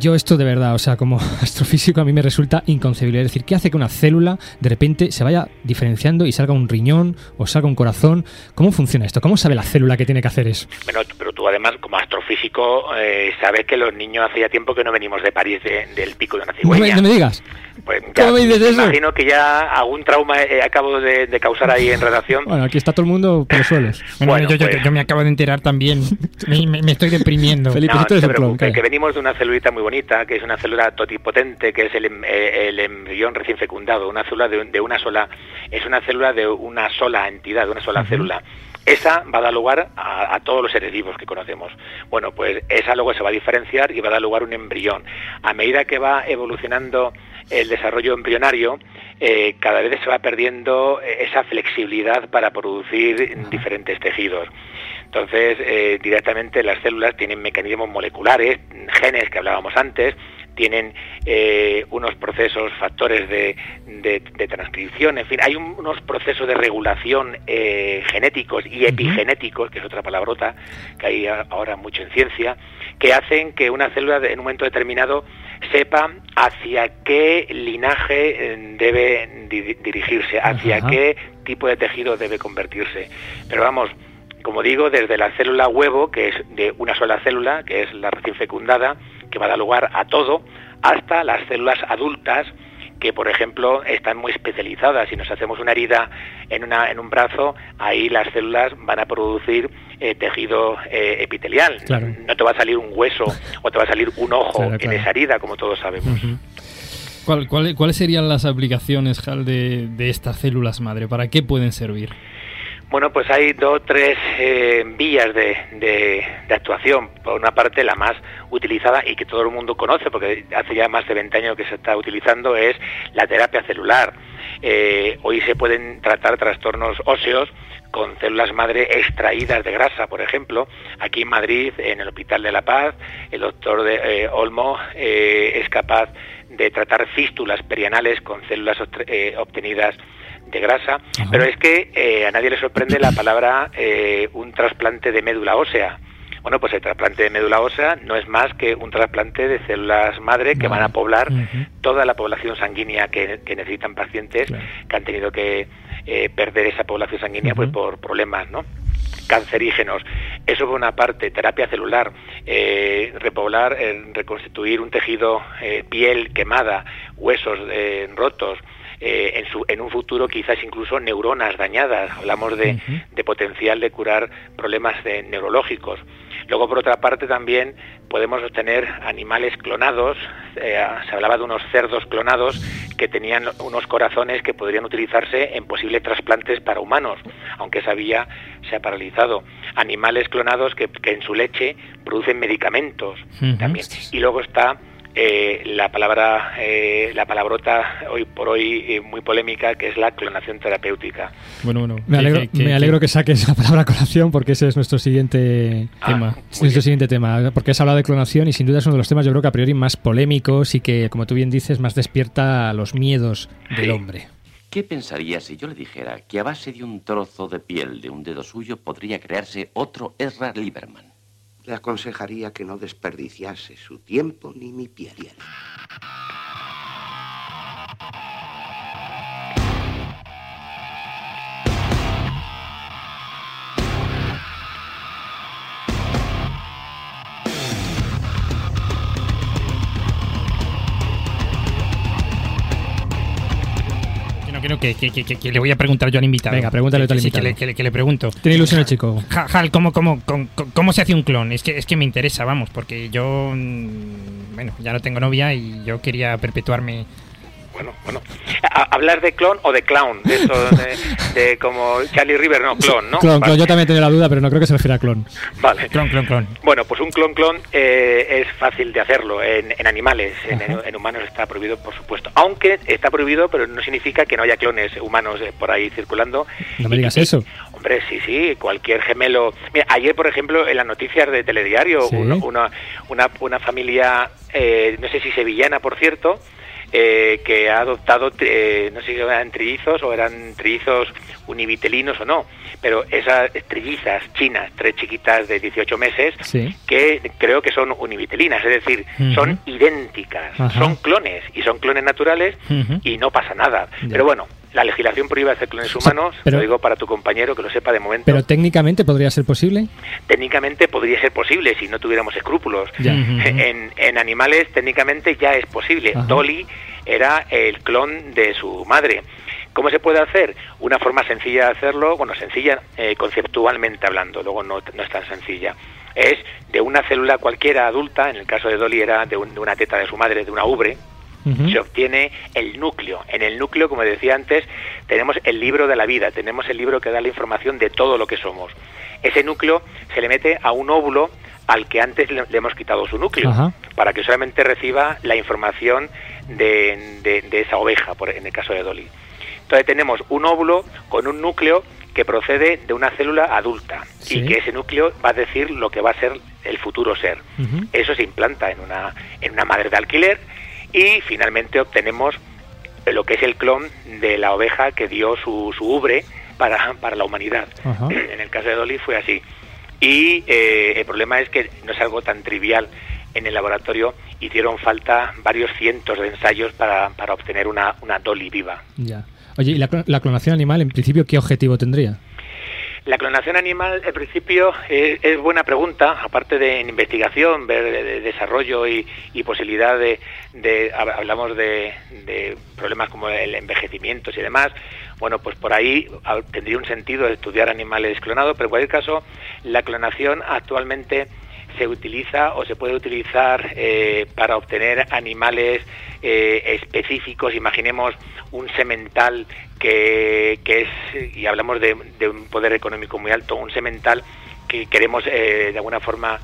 Speaker 5: Yo esto de verdad, o sea, como astrofísico a mí me resulta inconcebible. Es decir, ¿qué hace que una célula de repente se vaya diferenciando y salga un riñón o salga un corazón? ¿Cómo funciona esto? ¿Cómo sabe la célula que tiene que hacer eso?
Speaker 12: Bueno, pero tú además, como astrofísico, eh, sabes que los niños hacía tiempo que no venimos de París de- del pico de una
Speaker 5: No me,
Speaker 12: cigüeña.
Speaker 5: no me digas.
Speaker 12: Pues
Speaker 5: ¿Cómo me dices eso?
Speaker 12: Imagino que ya algún trauma eh, acabo de, de causar ahí en redacción.
Speaker 5: Bueno, aquí está todo el mundo por los suelos.
Speaker 7: Bueno, yo, yo-
Speaker 12: pues-
Speaker 7: yo me acabo de enterar también. Me, me- me estoy deprimiendo.
Speaker 5: Felipe,
Speaker 12: No,
Speaker 5: si tú
Speaker 12: no
Speaker 5: eres
Speaker 12: se
Speaker 5: un clon,
Speaker 12: preocupe,
Speaker 5: calla.
Speaker 12: que venimos de una celulita muy bonita, que es una célula totipotente, que es el, em- eh, el embrión recién fecundado, una célula de, de una sola, es una célula de una sola entidad, de una sola célula. Esa va a dar lugar a, a todos los seres vivos que conocemos. Bueno, pues esa luego se va a diferenciar y va a dar lugar a un embrión. A medida que va evolucionando el desarrollo embrionario, eh, cada vez se va perdiendo esa flexibilidad para producir diferentes tejidos. Entonces, eh, directamente las células tienen mecanismos moleculares, genes que hablábamos antes, tienen eh, unos procesos, factores de, de- de transcripción, en fin, hay un- unos procesos de regulación eh, genéticos y epigenéticos, que es otra palabrota que hay ahora mucho en ciencia, que hacen que una célula en un momento determinado sepa hacia qué linaje eh, debe di- dirigirse, hacia
Speaker 16: Ajá.
Speaker 12: qué tipo de tejido debe convertirse. Pero vamos, como digo, desde la célula huevo, que es de una sola célula, que es la recién fecundada, que va a dar lugar a todo, hasta las células adultas, que por ejemplo están muy especializadas. Si nos hacemos una herida en, una, en un brazo, ahí las células van a producir eh, tejido eh, epitelial.
Speaker 5: Claro.
Speaker 12: No te va a salir un hueso o te va a salir un ojo
Speaker 6: Claro,
Speaker 12: en esa herida, como todos sabemos.
Speaker 6: ¿Cuál- cuál- ¿Cuáles serían las aplicaciones, Hal, de, de estas células madre? ¿Para qué pueden servir?
Speaker 12: Bueno, pues hay dos tres eh, vías de, de- de actuación. Por una parte, la más utilizada y que todo el mundo conoce, porque hace ya más de 20 años que se está utilizando, es la terapia celular. Eh, hoy se pueden tratar trastornos óseos con células madre extraídas de grasa, por ejemplo. Aquí en Madrid, en el Hospital de la Paz, el doctor de, eh, Olmo eh, es capaz de tratar fístulas perianales con células eh, obtenidas de grasa, pero es que eh, a nadie le sorprende la palabra eh, un trasplante de médula ósea. Bueno, pues el trasplante de médula ósea no es más que un trasplante de células madre que van a poblar toda la población sanguínea que, que necesitan pacientes que han tenido que eh, perder esa población sanguínea pues por problemas, ¿no? cancerígenos. Eso por una parte, terapia celular, eh, repoblar, eh, reconstituir un tejido, eh, piel quemada, huesos rotos, eh, en, su, en un futuro quizás incluso neuronas dañadas. Hablamos de, de potencial de curar problemas de- neurológicos. Luego, por otra parte, también podemos obtener animales clonados. Eh, se hablaba de unos cerdos clonados que tenían unos corazones que podrían utilizarse en posibles trasplantes para humanos, aunque esa vía se ha paralizado. Animales clonados que, que en su leche producen medicamentos también. Y luego está eh, la palabra, eh, la palabrota hoy por hoy eh, muy polémica, que es la clonación terapéutica.
Speaker 6: Bueno, bueno.
Speaker 5: Me alegro, me alegro que saques la palabra colación porque ese es nuestro siguiente
Speaker 12: Ah,
Speaker 5: tema. Es nuestro siguiente tema, porque has hablado de clonación y sin duda es uno de los temas yo creo que a priori más polémicos y que, como tú bien dices, más despierta los miedos del hombre.
Speaker 16: ¿Qué pensaría si yo le dijera que a base de un trozo de piel de un dedo suyo podría crearse otro Ezra Lieberman?
Speaker 17: Le aconsejaría que no desperdiciase su tiempo ni mi piel.
Speaker 7: No, que, que, que, que- que le voy a preguntar yo al invitado.
Speaker 5: Venga, pregúntale tú al
Speaker 7: Que sí, que
Speaker 5: invitado.
Speaker 7: le, que le- le pregunto.
Speaker 5: Tiene ilusión el chico.
Speaker 7: Ja- Hal, ¿cómo, cómo, cómo, cómo se hace un clon? Es que, es que me interesa, vamos, porque yo, mm, bueno, ya no tengo novia y yo quería perpetuarme.
Speaker 12: Bueno, bueno. A- ¿Hablar de clon o de clown? De eso, de, de como Charlie River, no, clon, ¿no?
Speaker 5: Clon,
Speaker 12: Vale.
Speaker 5: clon, yo también tenía la duda, pero no creo que se refiera a clon.
Speaker 12: Vale.
Speaker 7: Clon, clon, clon.
Speaker 12: Bueno, pues un clon-clon eh, es fácil de hacerlo en, en animales, en, humanos está prohibido, por supuesto. Aunque está prohibido, pero no significa que no haya clones humanos eh, por ahí circulando.
Speaker 5: No me digas eso.
Speaker 12: Hombre, sí, sí, cualquier gemelo. Mira, ayer, por ejemplo, en las noticias de Telediario,
Speaker 5: Sí.
Speaker 12: uno- una, una, una familia, eh, no sé si sevillana, por cierto, eh, que ha adoptado, eh, no sé si eran trillizos o eran trillizos univitelinos o no, pero esas trillizas chinas, tres chiquitas de 18 meses,
Speaker 5: Sí.
Speaker 12: que creo que son univitelinas, es decir, son idénticas,
Speaker 5: Ajá.
Speaker 12: son clones y son clones naturales y no pasa nada.
Speaker 5: Ya.
Speaker 12: Pero bueno, la legislación prohíbe hacer clones humanos,
Speaker 5: pero-
Speaker 12: lo digo para tu compañero que lo sepa de momento.
Speaker 5: Pero técnicamente podría ser posible.
Speaker 12: técnicamente podría ser posible si no tuviéramos escrúpulos.
Speaker 5: Ya.
Speaker 12: En, en animales técnicamente ya es posible.
Speaker 5: Ajá.
Speaker 12: Dolly era el clon de su madre. ¿Cómo se puede hacer? Una forma sencilla de hacerlo, bueno, sencilla eh, conceptualmente hablando, luego no, no es tan sencilla. Es de una célula cualquiera adulta, en el caso de Dolly era de, un- de una teta de su madre, de una ubre, se obtiene el núcleo. En el núcleo, como decía antes, tenemos el libro de la vida, tenemos el libro que da la información de todo lo que somos. Ese núcleo se le mete a un óvulo al que antes le, hemos quitado su núcleo,
Speaker 5: Ajá.
Speaker 12: para que solamente reciba la información de, de- de esa oveja, por, en el caso de Dolly. Entonces tenemos un óvulo con un núcleo que procede de una célula adulta
Speaker 5: Sí.
Speaker 12: y que ese núcleo va a decir lo que va a ser el futuro ser. Eso se implanta en una, en una madre de alquiler y finalmente obtenemos lo que es el clon de la oveja que dio su, su ubre para, para la humanidad. En el caso de Dolly fue así. Y eh, el problema es que no es algo tan trivial. En el laboratorio hicieron falta varios cientos de ensayos para, para obtener una, una Dolly viva.
Speaker 5: Ya. Oye, ¿y la, la clonación animal en principio qué objetivo tendría?
Speaker 12: La clonación animal, en principio, es, buena pregunta, aparte de en investigación, ver de, de desarrollo y, posibilidad de, de- hab- hablamos de, de problemas como el envejecimiento y demás. Bueno, pues por ahí ah, tendría un sentido estudiar animales clonados, pero en cualquier caso, la clonación actualmente se utiliza o se puede utilizar eh, para obtener animales eh, específicos. Imaginemos un semental que, que es, y hablamos de, un poder económico muy alto, un semental que queremos eh, de alguna forma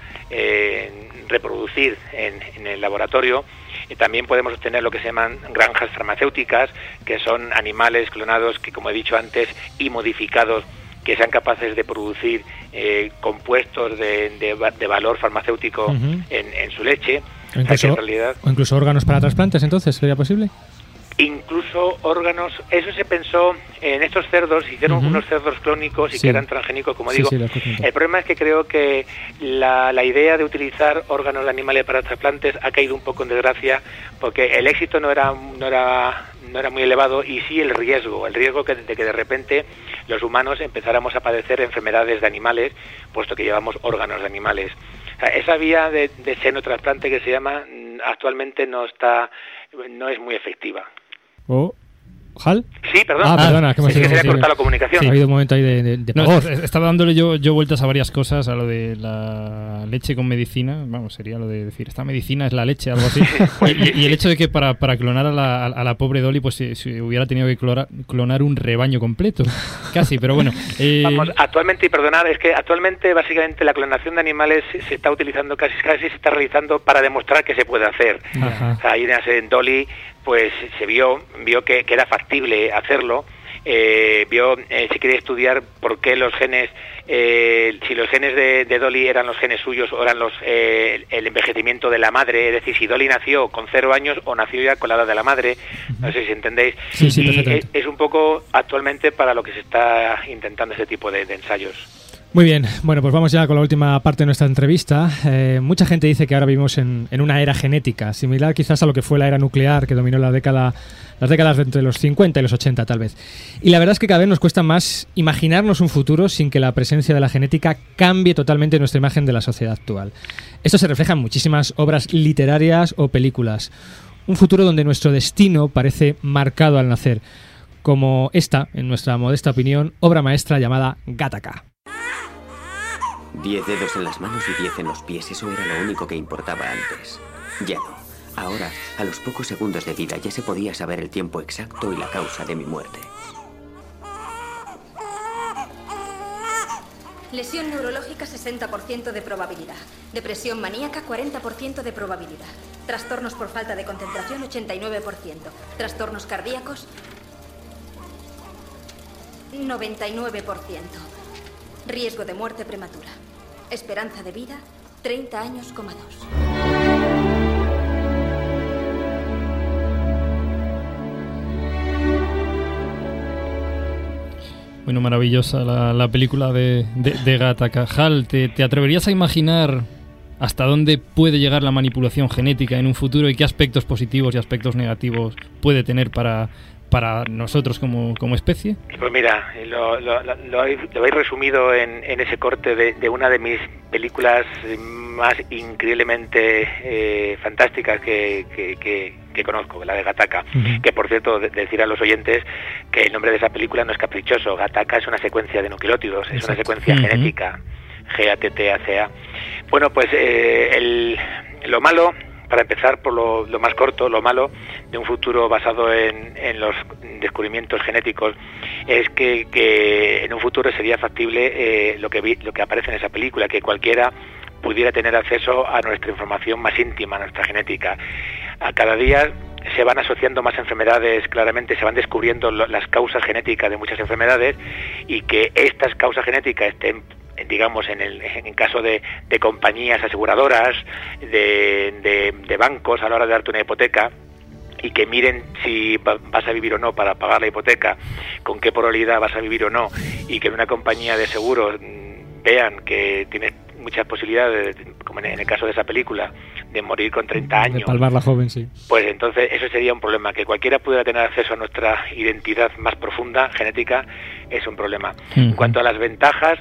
Speaker 12: reproducir en, en el laboratorio. Y también podemos obtener lo que se llaman granjas farmacéuticas, que son animales clonados que, como he dicho antes, y modificados que sean capaces de producir eh, compuestos de, de de valor farmacéutico en, en su leche.
Speaker 5: O incluso,
Speaker 12: en realidad
Speaker 5: o incluso órganos para trasplantes, entonces, ¿sería posible?
Speaker 12: incluso órganos, eso se pensó en estos cerdos, hicieron
Speaker 5: Ujú.
Speaker 12: unos cerdos clónicos y
Speaker 5: Sí.
Speaker 12: que eran transgénicos, como
Speaker 5: Sí,
Speaker 12: digo.
Speaker 5: sí,
Speaker 12: el problema es que creo que la, la idea de utilizar órganos de animales para trasplantes ha caído un poco en desgracia porque el éxito no era no era no era muy elevado y sí el riesgo, el riesgo que, de que de repente los humanos empezáramos a padecer enfermedades de animales, puesto que llevamos órganos de animales. Esa vía de, de seno trasplante que se llama mm, actualmente no está no es muy efectiva.
Speaker 5: O ¿Hal?
Speaker 12: Sí, perdón.
Speaker 5: Ah, perdona, que me
Speaker 12: Sí, que se cortado la comunicación.
Speaker 5: Sí, ha habido un momento ahí de, de, de
Speaker 6: No, es- estaba dándole yo, yo vueltas a varias cosas, a lo de la leche con medicina, vamos, sería lo de decir, esta medicina es la leche, algo así. y, y el hecho de que para, para clonar a la, a la pobre Dolly, pues se, se hubiera tenido que clora- clonar un rebaño completo, casi, pero bueno. eh,
Speaker 12: Vamos, actualmente, y perdonad, es que actualmente básicamente la clonación de animales se, se está utilizando, casi casi se está realizando para demostrar que se puede hacer.
Speaker 5: Ajá.
Speaker 12: O sea, ahí en Dolly, pues se vio, vio que, que era factible hacerlo. Eh, vio, eh, se quería estudiar por qué los genes, eh, si los genes de, de Dolly eran los genes suyos o eran los, eh, el envejecimiento de la madre, es decir, si Dolly nació con cero años o nació ya con la edad de la madre, no sé si entendéis.
Speaker 5: Sí, sí,
Speaker 12: y es, es un poco actualmente para lo que se está intentando ese tipo de, de ensayos.
Speaker 5: Muy bien, bueno, pues vamos ya con la última parte de nuestra entrevista. Eh, mucha gente dice que ahora vivimos en, una era genética, similar quizás a lo que fue la era nuclear que dominó la década, las décadas entre los 50 y los 80 tal vez. Y la verdad es que cada vez nos cuesta más imaginarnos un futuro sin que la presencia de la genética cambie totalmente nuestra imagen de la sociedad actual. Esto se refleja en muchísimas obras literarias o películas. Un futuro donde nuestro destino parece marcado al nacer, como esta, en nuestra modesta opinión, obra maestra llamada Gattaca.
Speaker 18: Diez dedos en las manos y diez en los pies, eso era lo único que importaba antes. Ya no. Ahora, a los pocos segundos de vida, ya se podía saber el tiempo exacto y la causa de mi muerte.
Speaker 19: Lesión neurológica 60% de probabilidad. Depresión maníaca 40% de probabilidad. Trastornos por falta de concentración 89%. Trastornos cardíacos 99%. Riesgo de muerte prematura. Esperanza de vida 30 años, coma dos.
Speaker 6: Bueno, maravillosa la, la película de, de, Gattaca. Hal, ¿te, te atreverías a imaginar hasta dónde puede llegar la manipulación genética en un futuro y qué aspectos positivos y aspectos negativos puede tener para, para nosotros como, como especie?
Speaker 12: Pues mira, lo, lo, lo, lo habéis, resumido en, en ese corte de, de, una de mis películas más increíblemente eh, fantásticas que, que, que, que, conozco, la de Gataca. Uh -huh. Que por cierto, de, decir a los oyentes que el nombre de esa película no es caprichoso. Gataca es una secuencia de nucleótidos, es una secuencia uh -huh. genética. G-A-T-T-A-C-A. Bueno, pues eh, el, lo malo para empezar por lo, más corto, lo malo de un futuro basado en, los descubrimientos genéticos es que, en un futuro sería factible eh, lo, que lo que aparece en esa película, que cualquiera pudiera tener acceso a nuestra información más íntima, a nuestra genética. A cada día se van asociando más enfermedades, claramente se van descubriendo las causas genéticas de muchas enfermedades y que estas causas genéticas estén digamos en el en caso de, de compañías aseguradoras de, de, de, bancos a la hora de darte una hipoteca y que miren si vas a vivir o no para pagar la hipoteca con qué probabilidad vas a vivir o no y que en una compañía de seguros vean que tienes muchas posibilidades como en el caso de esa película de morir con 30 años.
Speaker 5: de palmar la joven sí.
Speaker 12: Pues entonces eso sería un problema. Que cualquiera pudiera tener acceso a nuestra identidad más profunda genética es un problema. En cuanto a las ventajas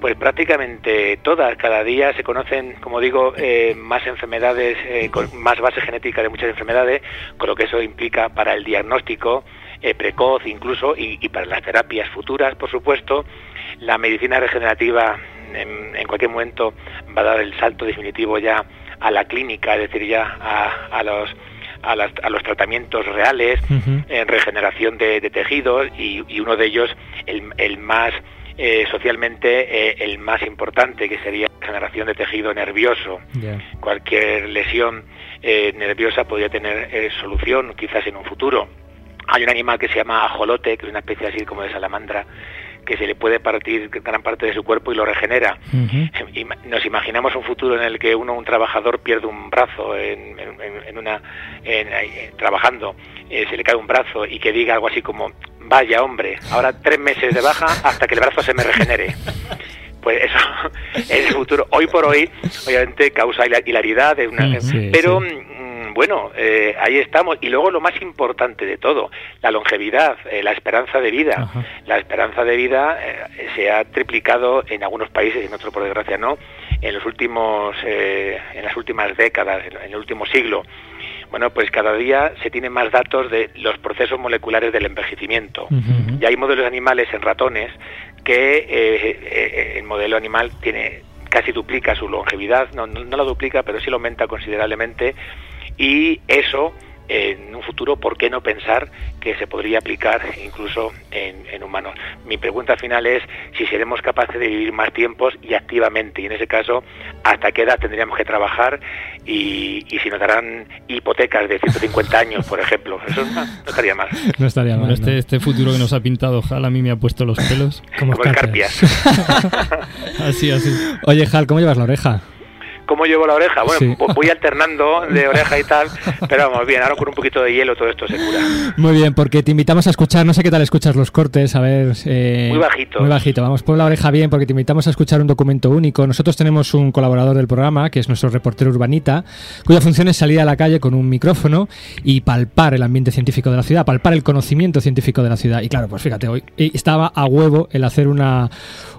Speaker 12: pues prácticamente todas, cada día se conocen, como digo, eh, más enfermedades, eh, con más base genética de muchas enfermedades, con lo que eso implica para el diagnóstico eh, precoz incluso y, y, para las terapias futuras, por supuesto. La medicina regenerativa en, en, cualquier momento va a dar el salto definitivo ya a la clínica, es decir, ya a, a los a, las, a, los tratamientos reales uh -huh. en regeneración de, de tejidos y, y, uno de ellos, el, el más eh, socialmente eh, el más importante, que sería la generación de tejido nervioso.
Speaker 5: Yeah.
Speaker 12: Cualquier lesión eh, nerviosa podría tener solución, quizás en un futuro. Hay un animal que se llama ajolote, que es una especie así como de salamandra, que se le puede partir gran parte de su cuerpo y lo regenera.
Speaker 5: Uh -huh.
Speaker 12: nos imaginamos un futuro en el que uno, un trabajador, pierde un brazo en, en, en una en, en, trabajando, eh, se le cae un brazo y que diga algo así como vaya hombre, ahora tres meses de baja hasta que el brazo se me regenere. Pues eso es el futuro. Hoy por hoy, obviamente, causa hilaridad, de una, sí, pero sí. Bueno, eh, ahí estamos. Y luego lo más importante de todo, la longevidad, eh, la esperanza de vida.
Speaker 5: Ajá.
Speaker 12: La esperanza de vida eh, se ha triplicado en algunos países, en otros por desgracia no, en los últimos, en las últimas décadas, en el último siglo. Bueno, pues cada día se tienen más datos de los procesos moleculares del envejecimiento. Y hay modelos animales en ratones que el modelo animal tiene casi duplica su longevidad, no, no, no la duplica, pero sí lo aumenta considerablemente y eso en un futuro, ¿por qué no pensar que se podría aplicar incluso en, en, humanos? Mi pregunta final es si seremos capaces de vivir más tiempos y activamente, y en ese caso, ¿hasta qué edad tendríamos que trabajar? Y, y si nos darán hipotecas de 150 años, por ejemplo. Eso no, no estaría mal.
Speaker 5: No estaría mal.
Speaker 6: Bueno, este, este futuro que nos ha pintado Hal a mí me ha puesto los pelos.
Speaker 12: Como escarpias.
Speaker 6: así, así.
Speaker 5: Oye, Hal, ¿cómo llevas la oreja?
Speaker 12: Cómo llevo la oreja. Bueno,
Speaker 5: Sí.
Speaker 12: voy alternando de oreja y tal, pero vamos bien, ahora con un poquito de hielo todo esto se cura.
Speaker 5: Muy bien, porque te invitamos a escuchar, no sé qué tal escuchas los cortes, a ver... eh,
Speaker 12: Muy bajito.
Speaker 5: Muy bajito, vamos, pon la oreja bien porque te invitamos a escuchar un documento único. Nosotros tenemos un colaborador del programa, que es nuestro reportero urbanita, cuya función es salir a la calle con un micrófono y palpar el ambiente científico de la ciudad, palpar el conocimiento científico de la ciudad. Y claro, pues fíjate, hoy eh, estaba a huevo el hacer una,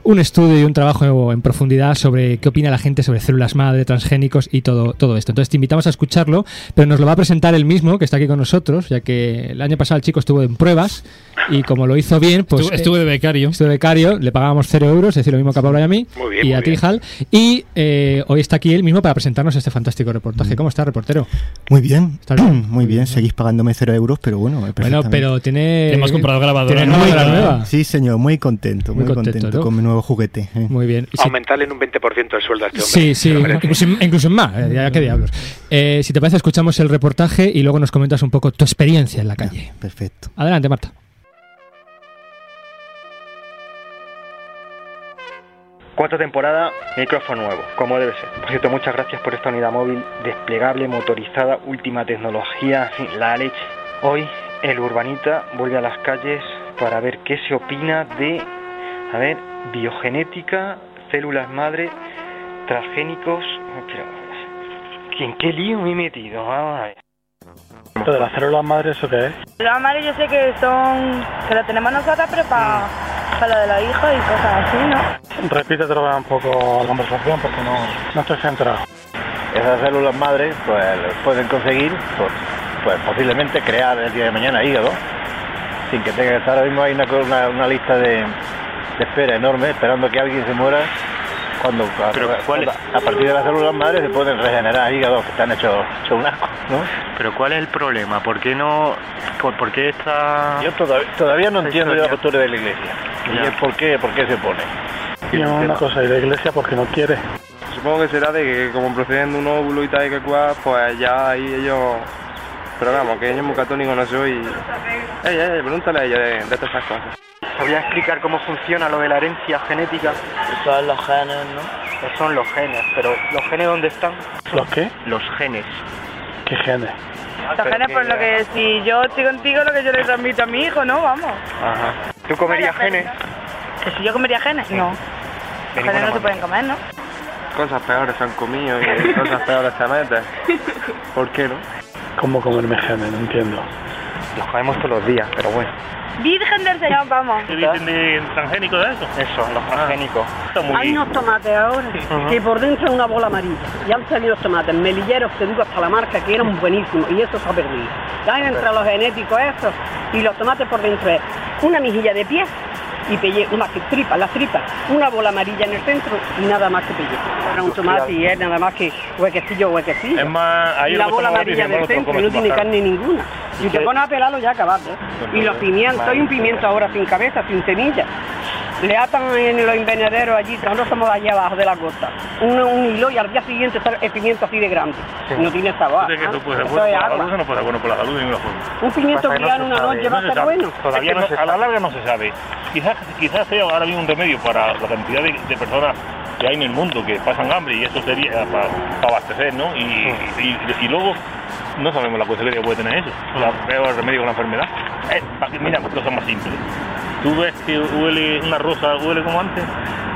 Speaker 5: un estudio y un trabajo en profundidad sobre qué opina la gente sobre células madre, transgénicos y todo, todo esto. Entonces te invitamos a escucharlo, pero nos lo va a presentar él mismo, que está aquí con nosotros, ya que el año pasado el chico estuvo en pruebas y como lo hizo bien, pues...
Speaker 6: Estuve- estuve de becario.
Speaker 5: Estuve de becario, le pagábamos cero euros, es decir, lo mismo que a Pablo y a mí,
Speaker 12: Muy bien,
Speaker 5: y
Speaker 12: muy
Speaker 5: a ti. Hal. Y eh, hoy está aquí él mismo para presentarnos este fantástico reportaje. ¿Cómo está, reportero?
Speaker 13: Muy bien,
Speaker 5: ¿Estás bien?
Speaker 13: muy bien. Seguís pagándome cero euros, pero bueno.
Speaker 5: Bueno, pero tiene...
Speaker 6: Te hemos comprado grabadora
Speaker 5: tiene
Speaker 6: nueva.
Speaker 5: nueva.
Speaker 13: Sí, señor, muy contento,
Speaker 5: Muy
Speaker 13: muy,
Speaker 5: contento,
Speaker 13: contento,
Speaker 5: ¿no?
Speaker 13: con mi nuevo juguete. eh.
Speaker 5: Muy bien. Sí,
Speaker 12: Aumentarle en un 20% el sueldo a este hombre.
Speaker 5: Sí, sí, incluso, incluso en más, eh, ya qué diablos. Eh, si te parece, escuchamos el reportaje y luego nos comentas un poco tu experiencia en la calle.
Speaker 13: Perfecto.
Speaker 5: Adelante, Marta.
Speaker 20: Cuarta temporada, micrófono nuevo, como debe ser. Por cierto, muchas gracias por esta unidad móvil desplegable, motorizada, última tecnología, en fin, la leche. Hoy el urbanita vuelve a las calles para ver qué se opina de, a ver, biogenética, células madre, transgénicos. Pero, ¿En qué lío me he metido? Vamos a ver.
Speaker 21: ¿Lo de las células madres eso qué es?
Speaker 22: Las madres yo sé que son... que lo tenemos nosotras, pero para la de la hija y cosas así, ¿no?
Speaker 21: Repítetelo un poco la conversación porque no, no estoy centrado.
Speaker 23: Esas células madres pues pueden conseguir pues, pues posiblemente crear el día de mañana hígado sin que tenga que estar ahora mismo hay una, una, una lista de, de espera enorme esperando que alguien se muera cuando a, cuando- a partir de las células madres se pueden regenerar hígados que están hechos hechos un asco ¿no?
Speaker 20: Pero ¿cuál es el problema? ¿Por qué no...? ¿Por, por qué esta...?
Speaker 23: yo todavía, todavía no entiendo yo la
Speaker 20: historia?
Speaker 23: postura de la iglesia y
Speaker 20: Ya.
Speaker 23: es por qué, por qué se opone
Speaker 21: Y una cosa, y la iglesia porque no quiere.
Speaker 24: Supongo que será de que como proceden de un óvulo y tal y que cual, pues ya ahí ellos... Pero vamos, que yo muy católico no soy. Ey, ey, pregúntale a ella de, de todas esas cosas.
Speaker 20: ¿Sabría explicar cómo funciona lo de la herencia genética? Son los genes, ¿no? Son los genes, pero ¿los genes dónde están?
Speaker 21: ¿Los qué?
Speaker 20: Los genes.
Speaker 21: ¿Qué genes?
Speaker 22: Los genes por lo que si yo estoy contigo, lo que yo le transmito a mi hijo, ¿no? Vamos.
Speaker 20: Ajá. ¿Tú comerías genes?
Speaker 22: Que si yo comería genes, no. Los genes no se pueden comer, ¿no?
Speaker 24: Cosas peores se han comido y cosas peores te metes. ¿Por qué no?
Speaker 21: ¿Cómo comerme genes? No entiendo.
Speaker 20: Los comemos todos los días, pero bueno.
Speaker 22: Virgen del Señor, vamos.
Speaker 20: ¿Qué dicen de transgénico de eso? Eso, los transgénicos.
Speaker 25: Hay unos tomates ahora que por dentro es una bola amarilla. Y han salido los tomates melilleros, te digo hasta la marca, que eran buenísimos. Y eso se ha perdido. Ya hay entre los genéticos estos y los tomates por dentro es una mejilla de pie y pellejo, más que tripas, las tripas, una bola amarilla en el centro y nada más que pellejo. Era un tomate y es nada más que huequecillo, huequecillo.
Speaker 20: Es más, ahí
Speaker 25: y
Speaker 20: lo
Speaker 25: la bola amarilla del
Speaker 20: lo
Speaker 25: centro no tiene carne ninguna. Y te pones a pelarlo ya acabaste. Y los pimientos, hay un pimiento ahora sin cabeza, sin semilla. Le atan en los invernaderos allí, nosotros estamos allá abajo de la costa. Un, un hilo y al día siguiente está el pimiento así de grande. No tiene sabor.
Speaker 20: Eso no puede ser bueno para la salud de ninguna forma.
Speaker 25: Un pimiento
Speaker 20: que se
Speaker 25: una
Speaker 20: sabe,
Speaker 25: noche va a ser bueno.
Speaker 20: Todavía no
Speaker 26: a la larga no se sabe. Quizás, quizás sea ahora mismo un remedio para la cantidad de, de personas que hay en el mundo que pasan hambre y eso sería para, abastecer, ¿no? Y, y, y luego no sabemos la consecuencia que puede tener eso. La peor remedio con la enfermedad. Eh, mira, cosas más simples. Tú ves que huele una rosa, huele como antes.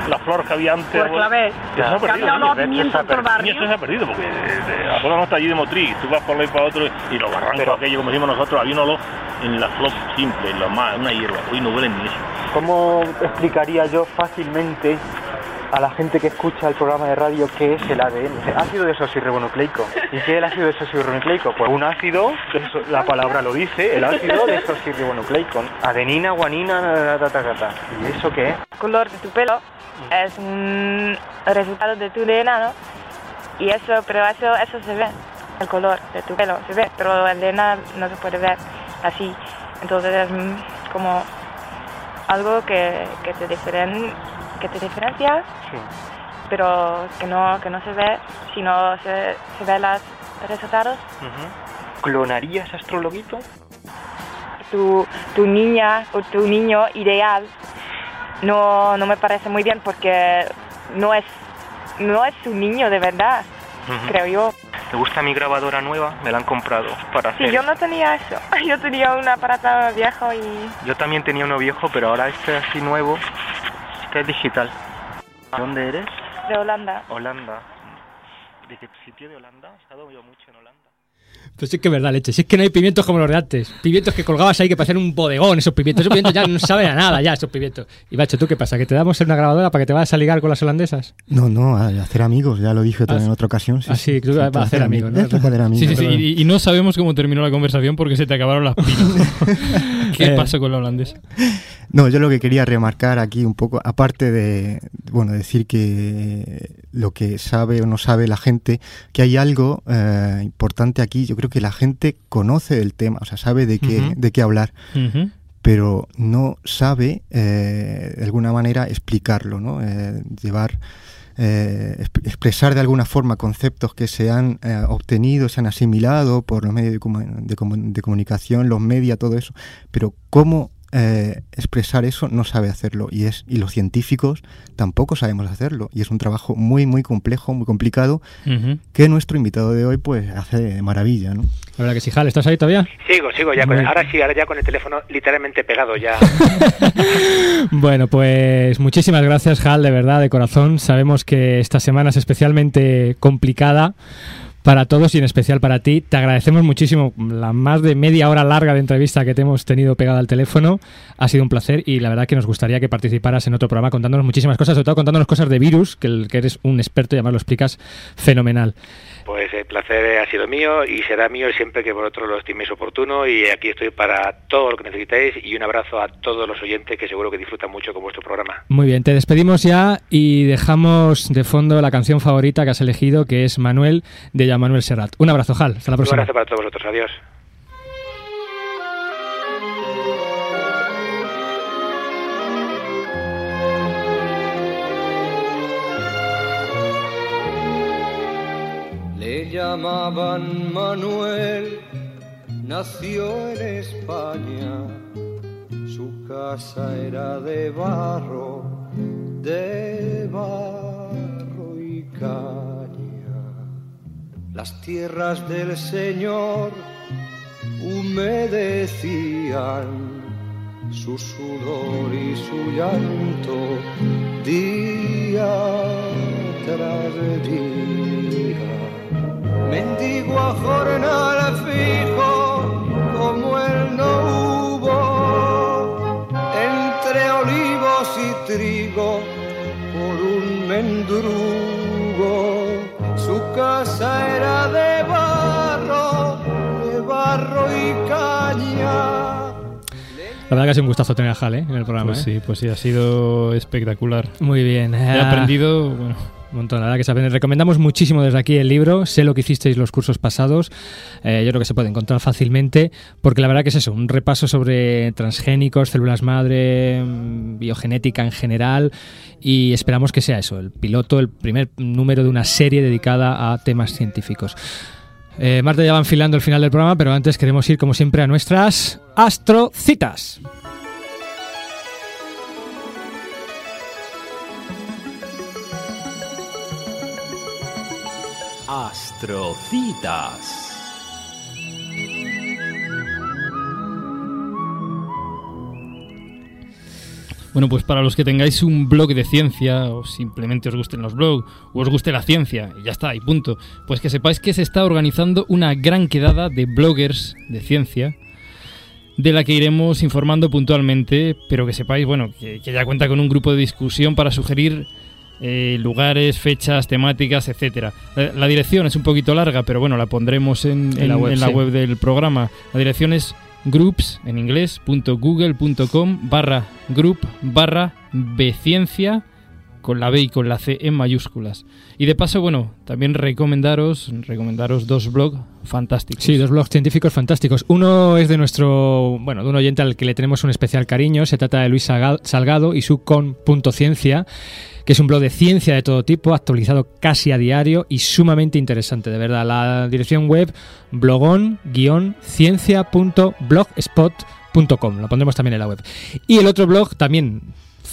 Speaker 26: La flor que había antes.
Speaker 25: Pues
Speaker 26: huele-
Speaker 25: clave,
Speaker 26: Eso se ha
Speaker 25: que
Speaker 26: perdido.
Speaker 25: había
Speaker 26: niño.
Speaker 25: los pimientos por barrio.
Speaker 26: Niño, eso se ha perdido porque eh, la flor no está allí de motriz. Tú vas por y para otro y los barrancos, aquello como decimos nosotros, había un olor en la flor simple, en la más, una hierba. Hoy no huelen ni eso.
Speaker 20: ¿Cómo explicaría yo fácilmente a la gente que escucha el programa de radio qué es el ADN. Dice, Ácido desoxirribonucleico. ¿Y qué es el ácido desoxirribonucleico? Pues un ácido, eso- la palabra lo dice, el ácido desoxirribonucleico. Adenina, guanina, ta, ta, ta, ta. ¿Y eso qué es?
Speaker 22: color de tu pelo es un resultado de tu DNA, ¿no? Y eso, pero eso, eso se ve, el color de tu pelo se ve, pero el DNA no se puede ver así. Entonces es mm, como algo que, que, te, que te diferencia,
Speaker 20: Sí.
Speaker 22: pero que no, que no se ve, sino se, se ve los resultados.
Speaker 20: Ujú. ¿Clonarías a Astrologuito?
Speaker 22: Tu, tu niña o tu niño ideal no, no me parece muy bien porque no es, no es su niño de verdad, creo yo.
Speaker 20: ¿Te gusta mi grabadora nueva? Me la han comprado para
Speaker 22: Sí,
Speaker 20: hacer.
Speaker 22: yo no tenía eso. Yo tenía un aparato viejo y
Speaker 20: Yo también tenía uno viejo, pero ahora este así nuevo, este es digital. ¿Dónde eres?
Speaker 22: de Holanda.
Speaker 20: Holanda. ¿De qué sitio de Holanda? ¿Has estado yo mucho en Holanda?
Speaker 5: Pues sí que es verdad, leche. Si es que no hay pimientos como los de antes. Pimientos que colgabas ahí que parecían un bodegón, esos pimientos. Esos pimientos ya no saben a nada, ya, esos pimientos. Y Bacho, ¿tú qué pasa? ¿Que te damos en una grabadora para que te vayas a ligar con las holandesas?
Speaker 13: No, no, a hacer amigos, ya lo dije también
Speaker 5: Ah,
Speaker 13: en otra ocasión.
Speaker 5: ah, sí, tú vas a hacer amigos, ¿no?
Speaker 13: Hacer amigos.
Speaker 6: Sí, sí, sí. Y, y no sabemos cómo terminó la conversación porque se te acabaron las pilas. ¿Qué
Speaker 13: Eh.
Speaker 6: pasó con la holandesa?
Speaker 13: No, yo lo que quería remarcar aquí un poco, aparte de, bueno, decir que lo que sabe o no sabe la gente, que hay algo eh, importante aquí. Yo creo que la gente conoce el tema, o sea, sabe de qué, de qué hablar, pero no sabe eh, de alguna manera explicarlo, ¿no? Eh, llevar eh, exp- expresar de alguna forma conceptos que se han eh, obtenido, se han asimilado por los medios de, comu- de comu- de comunicación, los medios, todo eso, pero cómo eh, expresar eso no sabe hacerlo y es y los científicos tampoco sabemos hacerlo y es un trabajo muy muy complejo, muy complicado que nuestro invitado de hoy pues hace de maravilla, ¿no?
Speaker 5: La verdad que sí, Jal, ¿estás ahí todavía?
Speaker 12: Sigo, sigo ya. Con, ahora sí, ahora ya con el teléfono literalmente pegado ya.
Speaker 5: Bueno, pues muchísimas gracias, Jal, de verdad, de corazón. Sabemos que esta semana es especialmente complicada para todos y en especial para ti. Te agradecemos muchísimo la más de media hora larga de entrevista que te hemos tenido pegada al teléfono. Ha sido un placer y la verdad que nos gustaría que participaras en otro programa contándonos muchísimas cosas, sobre todo contándonos cosas de virus, que, que eres un experto y además lo explicas fenomenal.
Speaker 12: Pues el placer ha sido mío y será mío siempre que vosotros lo estiméis oportuno y aquí estoy para todo lo que necesitéis y un abrazo a todos los oyentes que seguro que disfrutan mucho con vuestro programa.
Speaker 5: Muy bien, te despedimos ya y dejamos de fondo la canción favorita que has elegido, que es Manuel de Manuel Serrat. Un abrazo, Jal. Hasta la
Speaker 12: Un
Speaker 5: próxima.
Speaker 12: abrazo para todos vosotros. Adiós.
Speaker 27: Llamaban Manuel, nació en España, su casa era de barro, de barro y caña. Las tierras del Señor humedecían su sudor y su llanto día tras día. Mendigo a jornal fijo como él no hubo entre olivos y trigo por un mendrugo. Su casa era de barro, de barro y caña.
Speaker 5: La verdad que ha sido un gustazo tener a Jal ¿eh? en el programa.
Speaker 6: Pues
Speaker 5: ¿eh?
Speaker 6: sí, pues sí, ha sido espectacular.
Speaker 5: Muy bien.
Speaker 6: He
Speaker 5: Ah,
Speaker 6: aprendido, bueno,
Speaker 5: Un montón, la verdad que se aprende. Recomendamos muchísimo desde aquí el libro. Sé lo que hicisteis los cursos pasados. Eh, yo creo que se puede encontrar fácilmente. Porque la verdad que es eso, un repaso sobre transgénicos, células madre, mm, biogenética en general. Y esperamos que sea eso, el piloto, el primer número de una serie dedicada a temas científicos. Eh, Marta ya va enfilando el final del programa, pero antes queremos ir, como siempre, a nuestras astrocitas.
Speaker 28: Astrocitas.
Speaker 6: Bueno, pues para los que tengáis un blog de ciencia o simplemente os gusten los blogs o os guste la ciencia y ya está, y punto, pues que sepáis que se está organizando una gran quedada de bloggers de ciencia de la que iremos informando puntualmente, pero que sepáis, bueno, que, que ya cuenta con un grupo de discusión para sugerir eh, lugares, fechas, temáticas, etcétera. Eh, La dirección es un poquito larga, pero bueno, la pondremos en,
Speaker 5: En la web, sí.
Speaker 6: web del programa. La dirección es groups en inglés punto google.com barra group barra beciencia con la B y con la C en mayúsculas. Y de paso, bueno, también recomendaros, recomendaros dos blogs fantásticos.
Speaker 5: Sí, dos blogs científicos fantásticos. Uno es de nuestro, bueno, de un oyente al que le tenemos un especial cariño. Se trata de Luis Salga- Salgado y su con.ciencia, que es un blog de ciencia de todo tipo, actualizado casi a diario y sumamente interesante, de verdad. La dirección web blogon-ciencia.blogspot.com. Lo pondremos también en la web. Y el otro blog también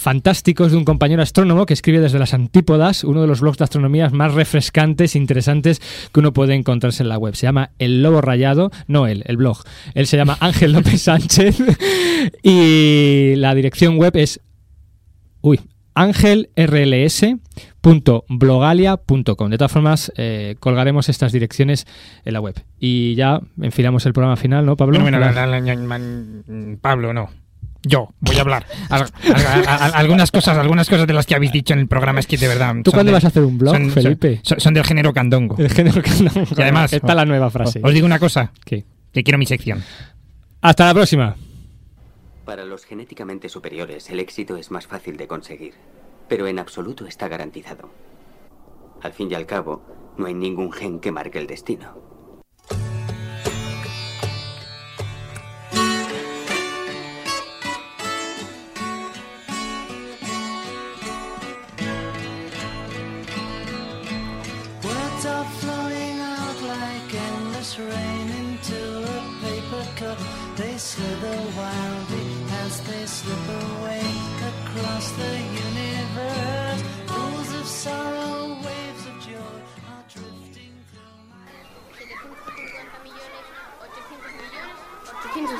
Speaker 5: fantástico es de un compañero astrónomo que escribe desde las antípodas, uno de los blogs de astronomía más refrescantes e interesantes que uno puede encontrarse en la web. Se llama El Lobo Rayado, no él, el blog. Él se llama Ángel López Sánchez y la dirección web es uy, angelrls.blogalia.com. De todas formas, eh, colgaremos estas direcciones en la web. Y ya enfilamos el programa final, ¿no, Pablo?
Speaker 7: La- la- man- Pablo, no. Yo voy a hablar. Al- al- al- algunas cosas, algunas cosas de las que habéis dicho en el programa es que de verdad.
Speaker 5: ¿Tú cuándo
Speaker 7: de-
Speaker 5: vas a hacer un blog,
Speaker 7: son- son-
Speaker 5: Felipe?
Speaker 7: Son, son del género candongo.
Speaker 5: El género candongo.
Speaker 7: Y además,
Speaker 5: Está la nueva frase.
Speaker 7: Os digo una cosa.
Speaker 5: ¿Qué?
Speaker 7: Que quiero mi sección.
Speaker 5: Hasta la próxima.
Speaker 18: Para los genéticamente superiores, el éxito es más fácil de conseguir, pero en absoluto está garantizado. Al fin y al cabo, no hay ningún gen que marque el destino.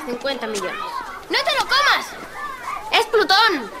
Speaker 28: 850 millones. ¡No te lo comas! ¡Es Plutón!